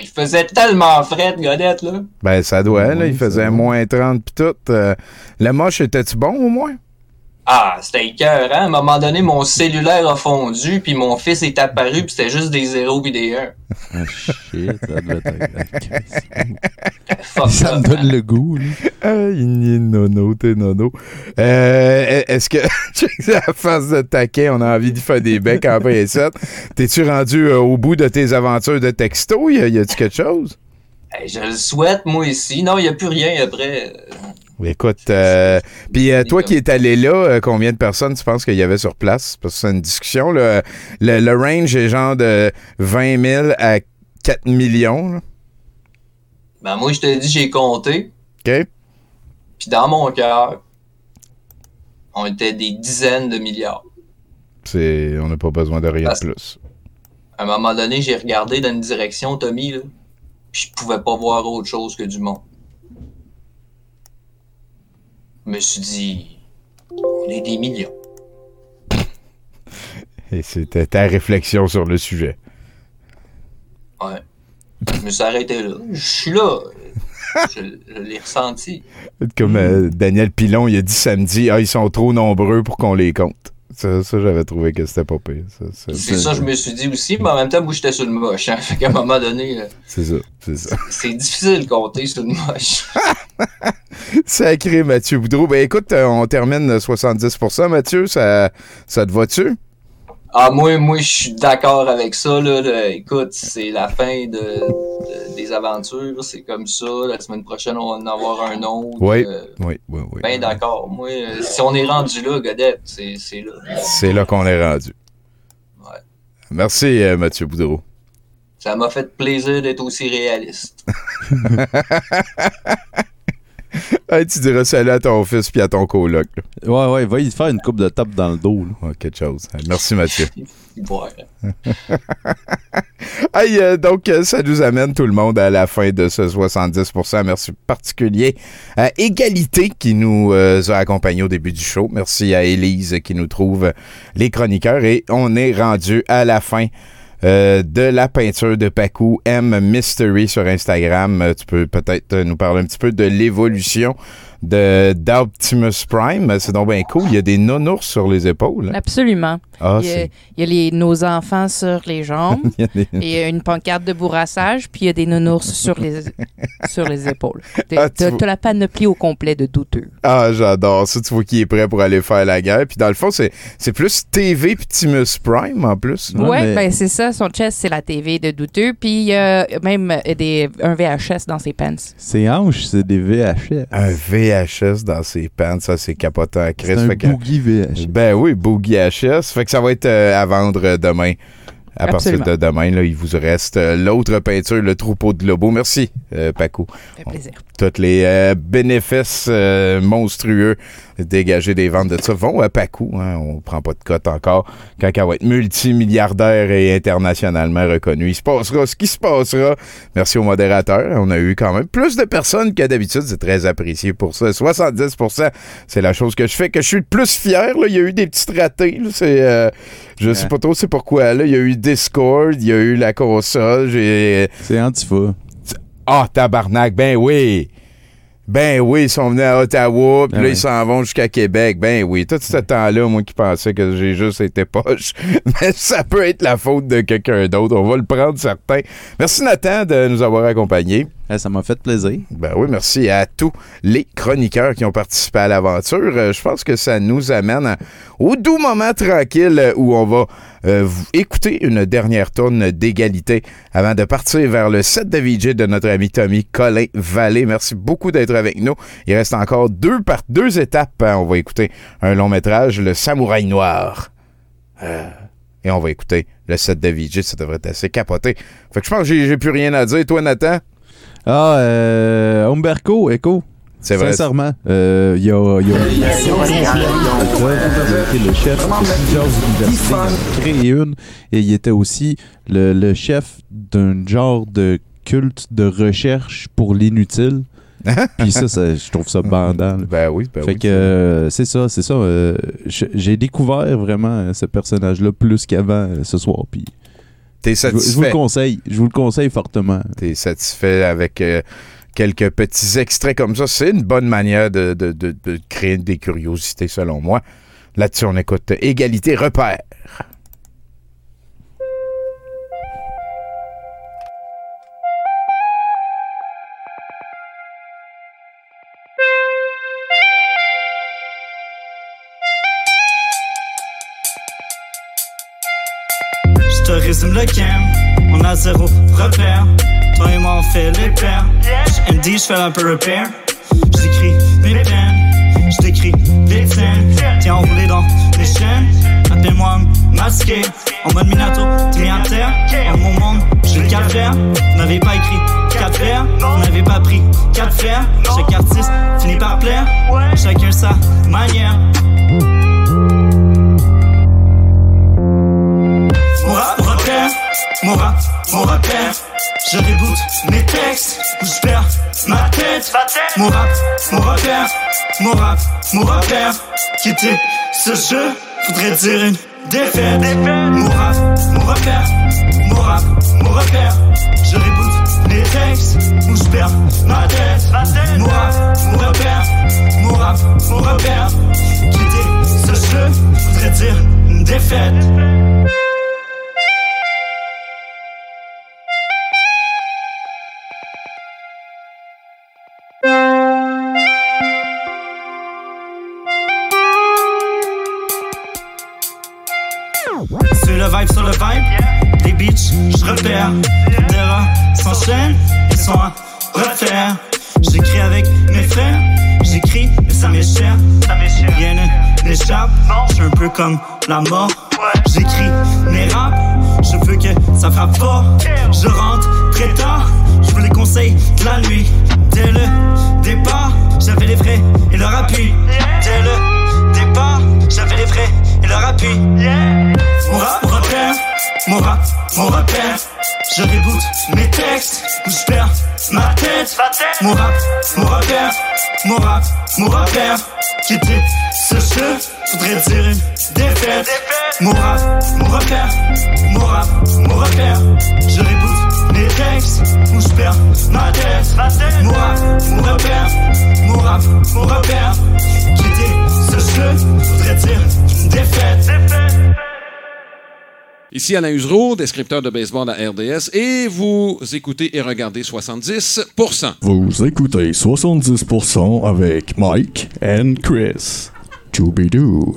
il faisait tellement frais, Godette, là. Ben, ça doit, là. Il faisait moins 30 pis tout. Euh, le moche, était-tu bon, au moins? Ah, c'était cœur, hein? À un moment donné, mon cellulaire a fondu, puis mon fils est apparu, puis c'était juste des zéros et des 1. Ah, shit, ça doit être... ça me donne le goût, là. Ah, il nono, t'es nono. Euh, Est-ce que, à face de taquet, on a envie de faire des becs en et ça? T'es-tu rendu euh, au bout de tes aventures de texto? Y a-tu quelque chose? je le souhaite, moi aussi. Non, il n'y a plus rien après. Écoute, euh, puis euh, toi qui es allé là, euh, combien de personnes tu penses qu'il y avait sur place? Parce que c'est une discussion. Le, le, range est genre de 20 000 à 4 millions. Ben moi, je te dis, j'ai compté. OK. Puis dans mon cœur, on était des dizaines de milliards. C'est, on n'a pas besoin de rien de plus. À un moment donné, j'ai regardé dans une direction, Tommy, là, puis je pouvais pas voir autre chose que du monde me suis dit, on est des millions. Et c'était ta réflexion sur le sujet. Ouais. Je me suis arrêté là. Je suis là. Je, l'ai ressenti. Comme euh, Daniel Pilon, il a dit samedi, ah, ils sont trop nombreux pour qu'on les compte. Ça, j'avais trouvé que c'était pas pire. C'est ça, je me suis dit aussi, mais en même temps, moi, j'étais sur le moche. Hein, fait qu'à un moment donné. Euh, c'est ça, c'est ça. C'est difficile de compter sur le moche. Sacré Mathieu Boudreau. Ben écoute, euh, on termine 70%, Mathieu. Ça, ça te va-tu? Ah, moi, moi, je suis d'accord avec ça. Là, Écoute, c'est la fin de, des aventures. C'est comme ça. La semaine prochaine, on va en avoir un autre. Oui, euh, oui, oui, oui. Ben d'accord. Moi, euh, si on est rendu là, Godette, c'est là. C'est là qu'on est rendu. Ouais. Merci, Mathieu Boudreau. Ça m'a fait plaisir d'être aussi réaliste. Hey, tu diras salut à ton fils puis à ton coloc. Ouais, ouais, va y faire une coupe de tape dans le dos. Ouais, quelque chose. Merci, Mathieu. hey, euh, donc, euh, ça nous amène tout le monde à la fin de ce 70% Merci particulier à Égalité qui nous euh, a accompagnés au début du show. Merci à Élise qui nous trouve les chroniqueurs. Et on est rendu à la fin euh, de la peinture de Pacu M Mystery sur Instagram. Euh, tu peux peut-être nous parler un petit peu de l'évolution de d'Optimus Prime. C'est donc bien cool. Il y a des nounours sur les épaules. Absolument. Ah, il, y a, il, y a, les, nos enfants sur les jambes. il, y a une pancarte de bourrassage, puis il y a des nounours sur les, sur les épaules. Tu as, ah, la panoplie au complet de douteux. Ah, j'adore ça. Tu vois qui est prêt pour aller faire la guerre. Puis dans le fond, c'est plus TV Optimus Prime en plus. Oui, ouais, ben c'est ça. Son chest, c'est la TV de douteux. Puis il y a même des, un VHS dans ses pants. Ses hanches, c'est des VHS. Un VHS. Dans ses pants. Ça, c'est capotant à Chris. C'est un boogie VHS. Ben oui, boogie VHS. Fait que ça va être euh, à vendre demain. À partir de demain, là, il vous reste euh, l'autre peinture, le troupeau de Lobo. Merci, euh, Paco. Fait plaisir. Tous les bénéfices monstrueux dégager des ventes de ça vont à pas coup. Hein, on prend pas de cote encore. Quand elle va être multimilliardaire et internationalement reconnu, il se passera ce qui se passera. Merci au modérateur. On a eu quand même plus de personnes que d'habitude. C'est très apprécié pour ça. 70% c'est la chose que je fais, que je suis le plus fier. Là. Il y a eu des petites ratés. C'est, euh, je sais pas trop c'est pourquoi. Là. Il y a eu Discord, il y a eu la console. C'est Antifa. Ah, tabarnak, ben oui! Ben oui, ils sont venus à Ottawa, puis là, ils s'en vont jusqu'à Québec. Ben oui, tout ce temps-là, moi qui pensais que j'ai juste été poche. Mais ça peut être la faute de quelqu'un d'autre. On va le prendre, certain. Merci, Nathan, de nous avoir accompagnés. Eh, ça m'a fait plaisir. Ben oui, merci à tous les chroniqueurs qui ont participé à l'aventure. Euh, je pense que ça nous amène au doux moment tranquille où on va euh, écouter une dernière tourne d'égalité avant de partir vers le set de VJ de notre ami Tommy Colin Vallée. Merci beaucoup d'être avec nous. Il reste encore deux deux étapes. Hein. On va écouter un long métrage, Le Samouraï Noir. Euh, et on va écouter le set de VJ. Ça devrait être assez capoté. Fait que je pense que j'ai plus rien à dire. Toi, Nathan? Ah, euh, Umberco, Echo. C'est vrai. Sincèrement, euh, il y a, y a le chef de plusieurs universités. Il a créé une et il était aussi le, le chef d'un genre de culte de recherche pour l'inutile. Puis ça, ça, je trouve ça bandant. Ben oui, ben fait oui, que euh, c'est ça, c'est ça. Euh, j'ai découvert vraiment ce personnage-là plus qu'avant ce soir. Puis T'es satisfait. Je, vous le conseille. Je vous le conseille fortement. T'es satisfait avec euh, quelques petits extraits comme ça? C'est une bonne manière de, de, de, de, créer des curiosités, selon moi. Là-dessus, on écoute Égalité repère. On a zéro repère. Toi et moi, on fait les paires. MD, je fais un peu repair. J'écris mes peines. J'écris des scènes. Tiens, enroulé dans les chaînes. Appelle-moi masqué. En mode Minato, terre. En mon monde, je le calvaire. Vous n'avez pas écrit quatre vers. Vous n'avez pas pris quatre fers. Chaque artiste finit par plaire. Chacun sa manière. Mon rap, mon repère. Je reboot mes textes, je perds ma tête. Mon rap, mon repère, mon rap, mon repère. Quitter ce jeu voudrait dire une défaite. Mon rap, mon repère, mon rap, mon repère. Je reboot mes textes, ou je perds ma tête. Mon rap, mon repère, mon rap, mon repère. Quitter ce jeu voudrait dire une défaite. Sur le vibe. Des bitches, je repère. Des rats s'enchaînent, ils sont à refaire. J'écris avec mes frères, j'écris, mais ça m'est cher. Rien n'échappe, je suis un peu comme la mort. J'écris mes raps, je veux que ça frappe fort. Je rentre très tard, je veux les conseils de la nuit. Dès le départ, j'avais les frais et leur appui. Dès le départ, j'avais les frais et leur appui. Mon rap, mon repère, mon rap, mon repère. Je déboute mes textes, je perds ma tête. Mon rap, mon repère, mon rap, mon repère. Quitter ce jeu, voudrais dire une défaite. Mon rap, mon repère, mon rap, mon repère. Je déboute textes, où je perds ma tête. Mon rap, mon repère, mon rap, mon repère. Quitter ce jeu voudrait dire une défaite. Ici Alain Usereau, descripteur de baseball à RDS, et vous écoutez et regardez 70% Vous écoutez 70% avec Mike and Chris. Choubidou.